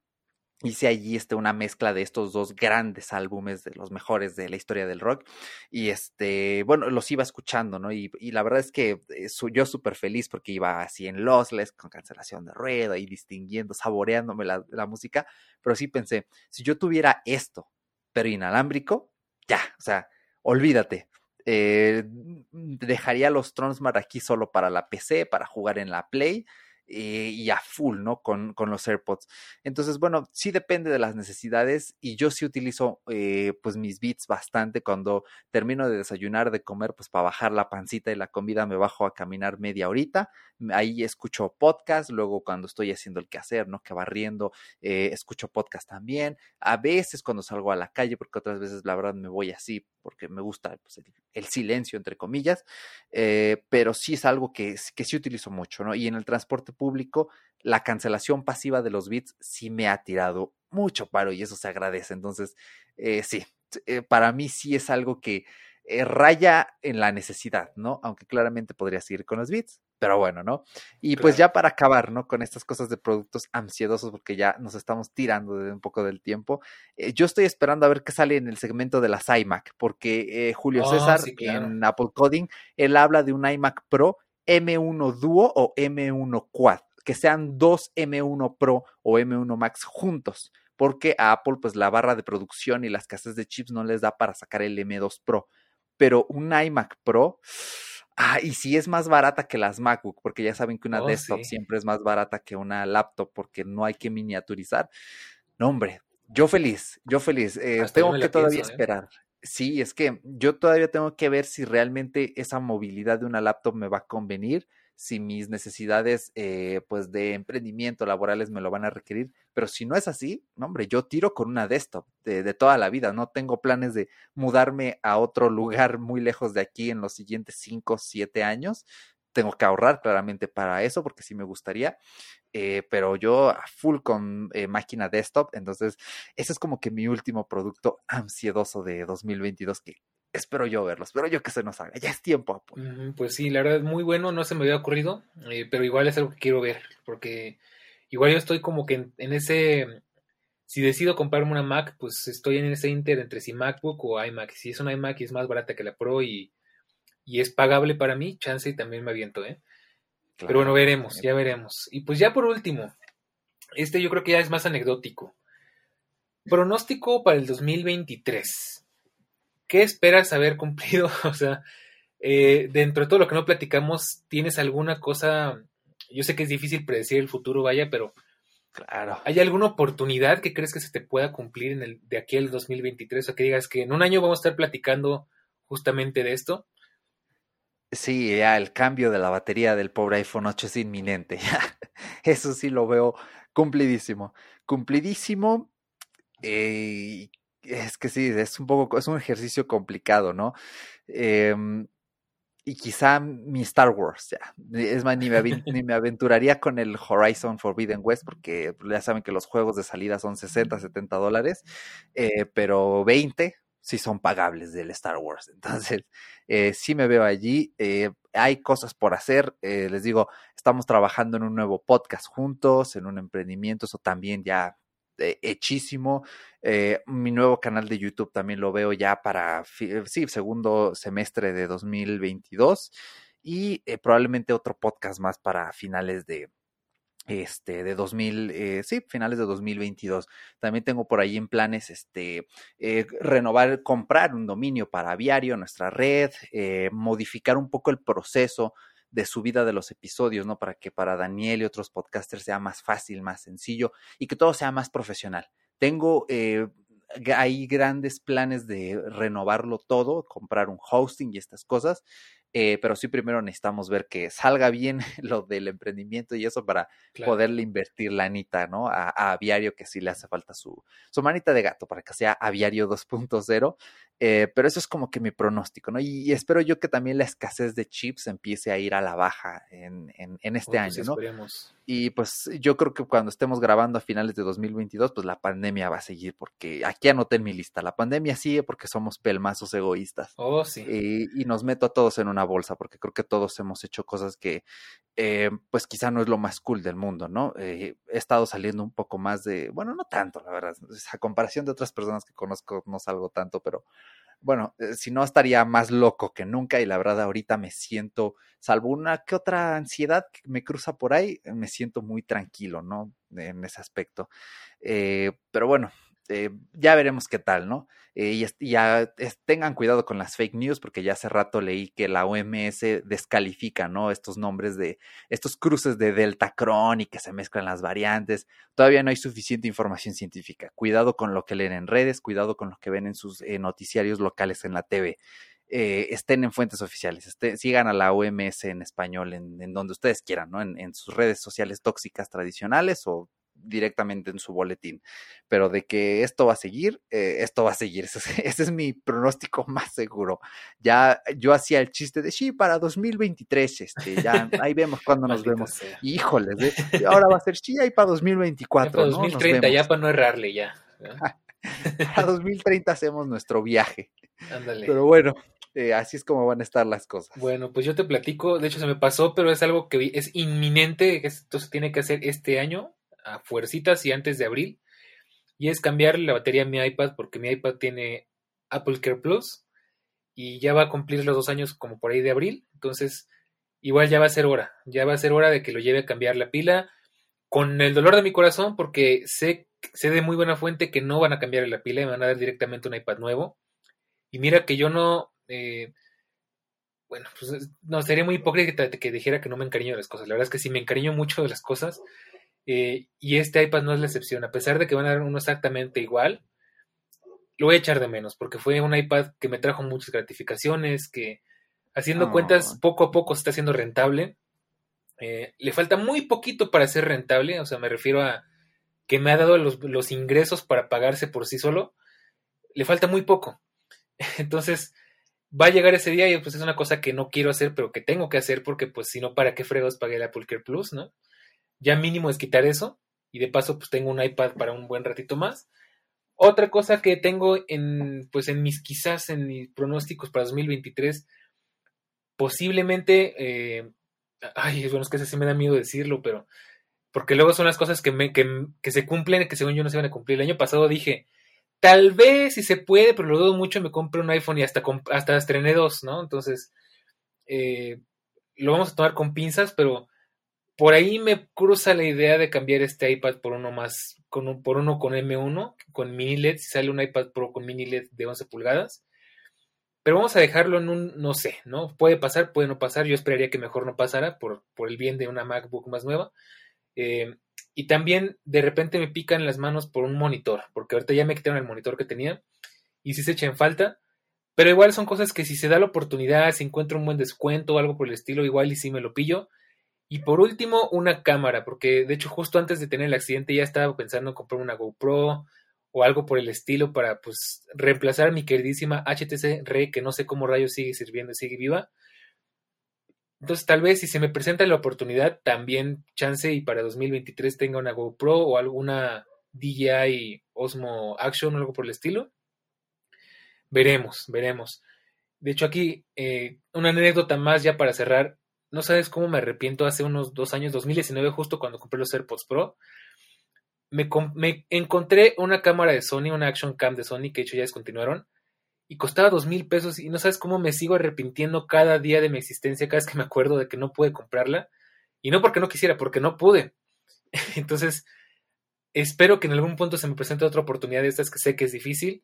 B: hice allí este, una mezcla de estos dos grandes álbumes de los mejores de la historia del rock y este bueno los iba escuchando no y, y la verdad es que eh, yo súper feliz porque iba así en lossless con cancelación de ruedo y distinguiendo saboreándome la, la música pero sí pensé si yo tuviera esto pero inalámbrico ya o sea olvídate eh, dejaría los Tronsmar aquí solo para la PC para jugar en la Play eh, y a full, ¿no? Con, con, los AirPods. Entonces, bueno, sí depende de las necesidades y yo sí utilizo eh, pues mis beats bastante cuando termino de desayunar, de comer, pues para bajar la pancita y la comida me bajo a caminar media horita, ahí escucho podcast, luego cuando estoy haciendo el quehacer, ¿no? Que barriendo, eh, escucho podcast también, a veces cuando salgo a la calle, porque otras veces la verdad me voy así porque me gusta pues, el, silencio, entre comillas, pero sí es algo que, que sí utilizo mucho, ¿no? Y en el transporte público, la cancelación pasiva de los bits sí me ha tirado mucho paro y eso se agradece. Entonces, eh, sí, eh, para mí sí es algo que eh, raya en la necesidad, ¿no? Aunque claramente podría seguir con los bits, pero bueno, ¿no? Y pues ya para acabar, ¿no? Con estas cosas de productos ansiosos, porque ya nos estamos tirando de un poco del tiempo, yo estoy esperando a ver qué sale en el segmento de las iMac, porque Julio oh, César en Apple Coding, él habla de un iMac Pro M1 Duo o M1 Quad, que sean dos M1 Pro o M1 Max juntos, porque a Apple pues la barra de producción y las casas de chips no les da para sacar el M2 Pro, pero un iMac Pro, ah, y si es más barata que las MacBook, porque ya saben que una oh, desktop siempre es más barata que una laptop porque no hay que miniaturizar. No, hombre, yo feliz, yo feliz. Eh, tengo que todavía ¿eh? esperar. Sí, es que yo todavía tengo que ver si realmente esa movilidad de una laptop me va a convenir, si mis necesidades eh, pues de emprendimiento laborales me lo van a requerir, pero si no es así, no hombre, yo tiro con una desktop de, de toda la vida, no tengo planes de mudarme a otro lugar muy lejos de aquí en los siguientes cinco, siete años, tengo que ahorrar claramente para eso porque sí me gustaría, eh, pero yo a full con eh, máquina desktop, entonces ese es como que mi último producto ansiedoso de 2022 que espero yo verlo, espero yo que se nos haga, ya es tiempo.
A: Pues sí, la verdad es muy bueno, no se me había ocurrido, eh, pero igual es algo que quiero ver, porque igual yo estoy como que en, ese, si decido comprarme una Mac, pues estoy en ese inter entre si MacBook o iMac, si es una iMac y es más barata que la Pro y y es pagable para mí, chance y también me aviento, ¿eh? Pero bueno, veremos, ya veremos. Y pues ya por último, este yo creo que ya es más anecdótico. Pronóstico para el 2023. ¿Qué esperas haber cumplido? o sea, eh, dentro de todo lo que no platicamos, ¿tienes alguna cosa? Yo sé que es difícil predecir el futuro, vaya, pero
B: Claro.
A: ¿Hay alguna oportunidad que crees que se te pueda cumplir en el, de aquí al 2023? O que digas que en un año vamos a estar platicando justamente de esto.
B: Sí, ya el cambio de la batería del pobre iPhone 8 es inminente. Eso sí lo veo cumplidísimo. Cumplidísimo. Eh, es que sí, es un poco, es un ejercicio complicado, ¿no? Eh, y quizá mi Star Wars, ya. Es más, ni me, ni me, aventuraría con el Horizon Forbidden West, porque ya saben que los juegos de salida son 60, 70 dólares, eh, pero 20 sí son pagables del Star Wars. Entonces, eh, sí me veo allí. Eh, hay cosas por hacer. Eh, les digo, estamos trabajando en un nuevo podcast juntos, en un emprendimiento, eso también ya hechísimo. Mi nuevo canal de YouTube también lo veo ya para, sí, segundo semestre de 2022 y probablemente otro podcast más para finales de, este, de 2000, eh, sí, finales de 2022. También tengo por ahí en planes, este, eh, renovar, comprar un dominio para Aviario, nuestra red, eh, modificar un poco el proceso de subida de los episodios, ¿no? Para que para Daniel y otros podcasters sea más fácil, más sencillo y que todo sea más profesional. Tengo eh, hay grandes planes de renovarlo todo, comprar un hosting y estas cosas. Eh, pero sí primero necesitamos ver que salga bien lo del emprendimiento y eso para claro. poderle invertir la anita, ¿no? A, a, Aviario, que sí le hace falta su, su manita de gato para que sea Aviario 2.0. Eh, pero eso es como que mi pronóstico, ¿no? Y, y, espero yo que también la escasez de chips empiece a ir a la baja en, en, en este
A: oh,
B: año,
A: pues
B: ¿no?
A: esperemos.
B: Y pues yo creo que cuando estemos grabando a finales de 2022, pues la pandemia va a seguir, porque aquí anoté en mi lista, la pandemia sigue porque somos pelmazos egoístas.
A: Oh, sí.
B: Y, y nos meto a todos en una bolsa, porque creo que todos hemos hecho cosas que, eh, pues quizá no es lo más cool del mundo, ¿no? Eh, he estado saliendo un poco más de, bueno, no tanto, la verdad, a comparación de otras personas que conozco, no salgo tanto, pero bueno, eh, si no estaría más loco que nunca y la verdad ahorita me siento, salvo una que otra ansiedad que me cruza por ahí, me siento muy tranquilo, ¿no? En ese aspecto. Eh, pero bueno, eh, ya veremos qué tal, ¿no? Eh, y, tengan cuidado con las fake news porque ya hace rato leí que la OMS descalifica, ¿no? Estos nombres de, estos cruces de Delta Cron y que se mezclan las variantes. Todavía no hay suficiente información científica. Cuidado con lo que leen en redes, cuidado con lo que ven en sus eh, noticiarios locales en la TV. Eh, estén en fuentes oficiales, estén, sigan a la OMS en español, en, en donde ustedes quieran, ¿no? En, en, sus redes sociales tóxicas tradicionales o directamente en su boletín. Pero de que esto va a seguir, eh, esto va a seguir. Ese es, ese es, mi pronóstico más seguro. Ya yo hacía el chiste de sí, para 2023, este, ya ahí vemos cuando nos vemos.
A: Sea.
B: Híjoles, ¿eh? ahora va a ser sí, ahí para 2024.
A: Ya para 2030,
B: ¿no?
A: ya para no errarle ya.
B: a 2030 hacemos nuestro viaje.
A: Ándale.
B: Pero bueno, eh, así es como van a estar las cosas.
A: Bueno, pues yo te platico, de hecho se me pasó, pero es algo que es inminente, que esto se tiene que hacer este año, a fuercitas y antes de abril, y es cambiar la batería a mi iPad, porque mi iPad tiene Apple Care Plus, y ya va a cumplir los dos años como por ahí de abril, entonces igual ya va a ser hora, ya va a ser hora de que lo lleve a cambiar la pila, con el dolor de mi corazón, porque sé, sé de muy buena fuente que no van a cambiar la pila y me van a dar directamente un iPad nuevo, y mira que yo no, eh, bueno, pues no, sería muy hipócrita que dijera que no me encariño de las cosas. La verdad es que sí me encariño mucho de las cosas. Eh, y este iPad no es la excepción. A pesar de que van a dar uno exactamente igual, lo voy a echar de menos, porque fue un iPad que me trajo muchas gratificaciones, que haciendo oh. cuentas poco a poco se está haciendo rentable. Eh, le falta muy poquito para ser rentable, o sea, me refiero a que me ha dado los, los ingresos para pagarse por sí solo. Le falta muy poco. Entonces, va a llegar ese día y pues es una cosa que no quiero hacer, pero que tengo que hacer porque pues si no, ¿para qué fregos pagué el Apple Care Plus, no? Ya mínimo es quitar eso y de paso pues tengo un iPad para un buen ratito más. Otra cosa que tengo en pues en mis quizás en mis pronósticos para 2023 posiblemente eh, ay, bueno, es que sí me da miedo decirlo, pero porque luego son las cosas que me que, se cumplen que según yo no se van a cumplir. El año pasado dije, Tal vez si se puede, pero lo dudo mucho, me compré un iPhone y hasta, hasta estrené dos, ¿no? Entonces, eh, lo vamos a tomar con pinzas, pero por ahí me cruza la idea de cambiar este iPad por uno más, con por uno con M1, con mini LED, si sale un iPad Pro con mini LED de 11 pulgadas. Pero vamos a dejarlo en un, no sé, ¿no? Puede pasar, puede no pasar. Yo esperaría que mejor no pasara por, por el bien de una MacBook más nueva. Eh, Y también de repente me pican las manos por un monitor, porque ahorita ya me quitaron el monitor que tenía y sí se echa en falta. Pero igual son cosas que si se da la oportunidad, si encuentro un buen descuento o algo por el estilo, igual y sí me lo pillo. Y por último, una cámara, porque de hecho justo antes de tener el accidente ya estaba pensando en comprar una GoPro o algo por el estilo para pues reemplazar a mi queridísima HTC Re, que no sé cómo rayos sigue sirviendo, sigue viva. Entonces tal vez si se me presenta la oportunidad, también chance y para 2023 tenga una GoPro o alguna DJI Osmo Action o algo por el estilo. Veremos, veremos. De hecho aquí, eh, una anécdota más ya para cerrar no sabes cómo me arrepiento hace unos dos años, 2019, justo cuando compré los AirPods Pro. Me, encontré una cámara de Sony, una Action Cam de Sony, que de hecho ya descontinuaron, y costaba dos mil pesos. Y no sabes cómo me sigo arrepintiendo cada día de mi existencia, cada vez que me acuerdo de que no pude comprarla. Y no porque no quisiera, porque no pude. Entonces, espero que en algún punto se me presente otra oportunidad de estas que sé que es difícil.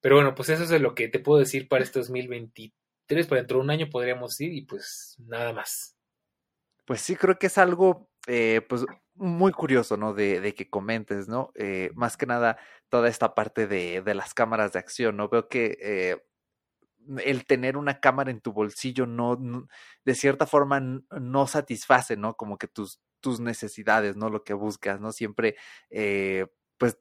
A: Pero bueno, pues eso es lo que te puedo decir para este 2023 tres para dentro de un año podríamos ir y pues nada más.
B: Pues sí, creo que es algo eh, pues muy curioso, ¿no? De, de que comentes, ¿no? Eh, más que nada toda esta parte de, de, las cámaras de acción, ¿no? Veo que eh, el tener una cámara en tu bolsillo no, de cierta forma no satisface, ¿no? Como que tus, tus necesidades, ¿no? Lo que buscas, ¿no? Siempre, pues,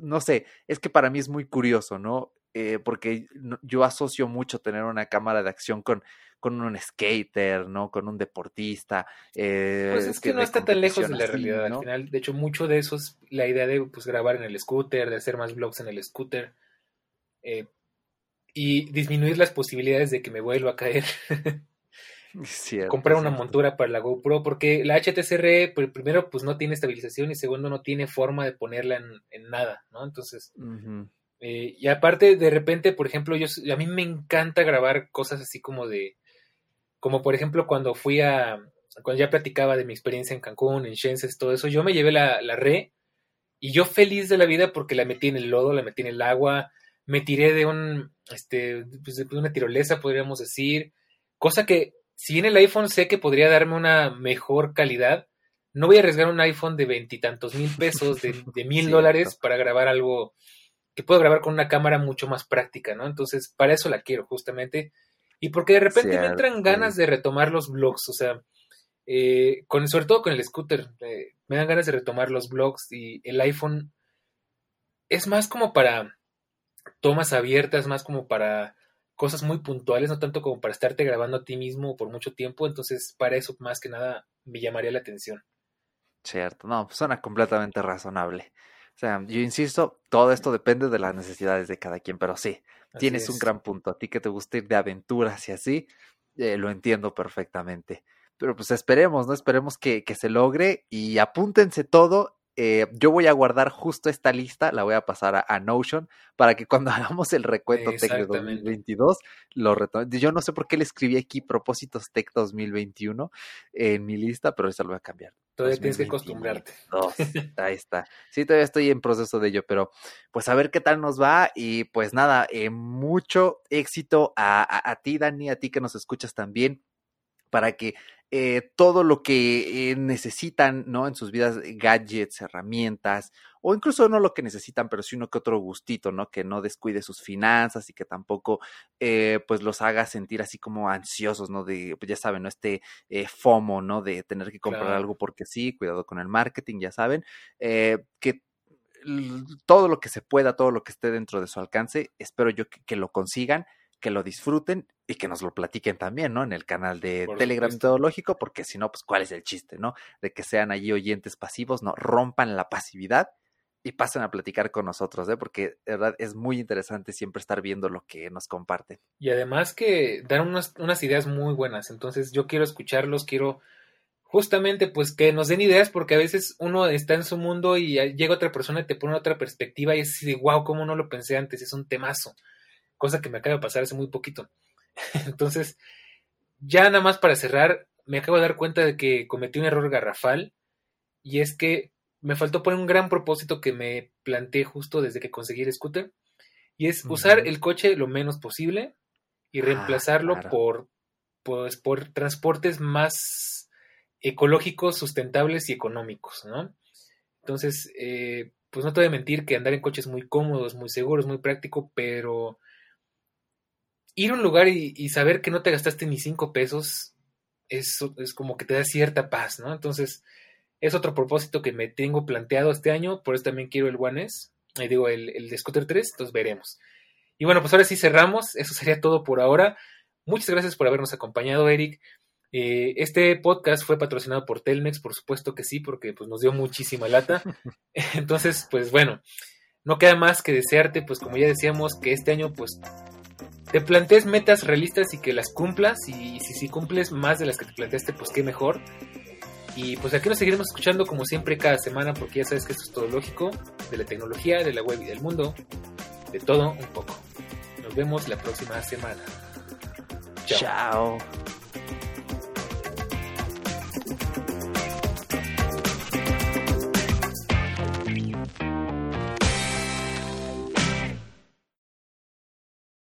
B: no sé, es que para mí es muy curioso, ¿no? Eh, porque yo asocio mucho tener una cámara de acción con, con un skater, ¿no? Con un deportista.
A: Eh, pues es que, no está tan lejos de la realidad al final. De hecho, mucho de eso es la idea de pues, grabar en el scooter, de hacer más vlogs en el scooter. Eh, y disminuir las posibilidades de que me vuelva a caer. Comprar una montura para la GoPro, porque la HTCR, pues, primero, pues no tiene estabilización y segundo, no tiene forma de ponerla en, en nada, ¿no? Entonces, eh, y aparte, de repente, por ejemplo, yo a mí me encanta grabar cosas así como de, como por ejemplo cuando fui a, cuando ya platicaba de mi experiencia en Cancún, en Shenzhen, todo eso, yo me llevé la, la re y yo feliz de la vida porque la metí en el lodo, la metí en el agua, me tiré de un, este, pues de una tirolesa, podríamos decir, cosa que si en el iPhone sé que podría darme una mejor calidad, no voy a arriesgar un iPhone de veintitantos mil pesos, de, de mil dólares para grabar algo que puedo grabar con una cámara mucho más práctica, ¿no? Entonces, para eso la quiero, justamente. Y porque de repente me entran ganas de retomar los blogs, o sea, eh, con, sobre todo con el scooter, eh, me dan ganas de retomar los blogs y el iPhone es más como para tomas abiertas, más como para cosas muy puntuales, no tanto como para estarte grabando a ti mismo por mucho tiempo, entonces para eso más que nada me llamaría la atención.
B: Cierto, no, suena completamente razonable. O sea, yo insisto, todo esto depende de las necesidades de cada quien, pero sí, tienes un gran punto. A ti que te gusta ir de aventuras y así, eh, lo entiendo perfectamente. Pero pues esperemos, ¿no? Esperemos que, que se logre y apúntense todo eh, yo voy a guardar justo esta lista, la voy a pasar a, Notion para que cuando hagamos el recuento Tech de 2022 lo retome. Yo no sé por qué le escribí aquí propósitos Tech 2021 en mi lista, pero esa lo voy a cambiar.
A: Todavía tienes que acostumbrarte.
B: ahí está. Sí, todavía estoy en proceso de ello, pero pues a ver qué tal nos va y pues nada, eh, mucho éxito a, a ti, Dani, a ti que nos escuchas también para que eh, todo lo que eh, necesitan, ¿no? En sus vidas, eh, gadgets, herramientas, o incluso no lo que necesitan, pero sí uno que otro gustito, ¿no? Que no descuide sus finanzas y que tampoco, pues, los haga sentir así como ansiosos, ¿no? De, pues, ya saben, ¿no? Este FOMO, ¿no? De tener que comprar algo porque sí, cuidado con el marketing, ya saben, que todo lo que se pueda, todo lo que esté dentro de su alcance, espero yo que lo consigan que lo disfruten y que nos lo platiquen también, ¿no? En el canal de Telegram Metodológico, porque si no, pues cuál es el chiste, ¿no? De que sean allí oyentes pasivos, ¿no? Rompan la pasividad y pasen a platicar con nosotros, ¿eh? Porque de verdad es muy interesante siempre estar viendo lo que nos comparten.
A: Y además que dan unas, unas ideas muy buenas, entonces yo quiero escucharlos, quiero justamente pues que nos den ideas porque a veces uno está en su mundo y llega otra persona y te pone otra perspectiva y es así de wow, cómo no lo pensé antes, es un temazo cosa que me acaba de pasar hace muy poquito. Entonces, ya nada más para cerrar, me acabo de dar cuenta de que cometí un error garrafal y es que me faltó poner un gran propósito que me planteé justo desde que conseguí el scooter y es usar el coche lo menos posible y ah, reemplazarlo por, pues, por transportes más ecológicos, sustentables y económicos, ¿no? Entonces, eh, pues no te voy a mentir que andar en coche es muy cómodo, es muy seguro, es muy práctico, pero ir a un lugar y, saber que no te gastaste ni cinco pesos es, es, como que te da cierta paz, ¿no? Entonces, es otro propósito que me tengo planteado este año, por eso también quiero el One S, eh, digo, el, el de Scooter 3, entonces veremos. Y bueno, pues ahora sí cerramos, eso sería todo por ahora. Muchas gracias por habernos acompañado, Eric. Eh, este podcast fue patrocinado por Telmex, por supuesto que sí, porque pues, nos dio muchísima lata. Entonces, pues bueno, no queda más que desearte, pues como ya decíamos, que este año pues te plantees metas realistas y que las cumplas. Y si, si cumples más de las que te planteaste, pues qué mejor. Y pues aquí nos seguiremos escuchando como siempre cada semana, porque ya sabes que esto es todo lógico, de la tecnología, de la web y del mundo, de todo un poco. Nos vemos la próxima semana.
B: Chao.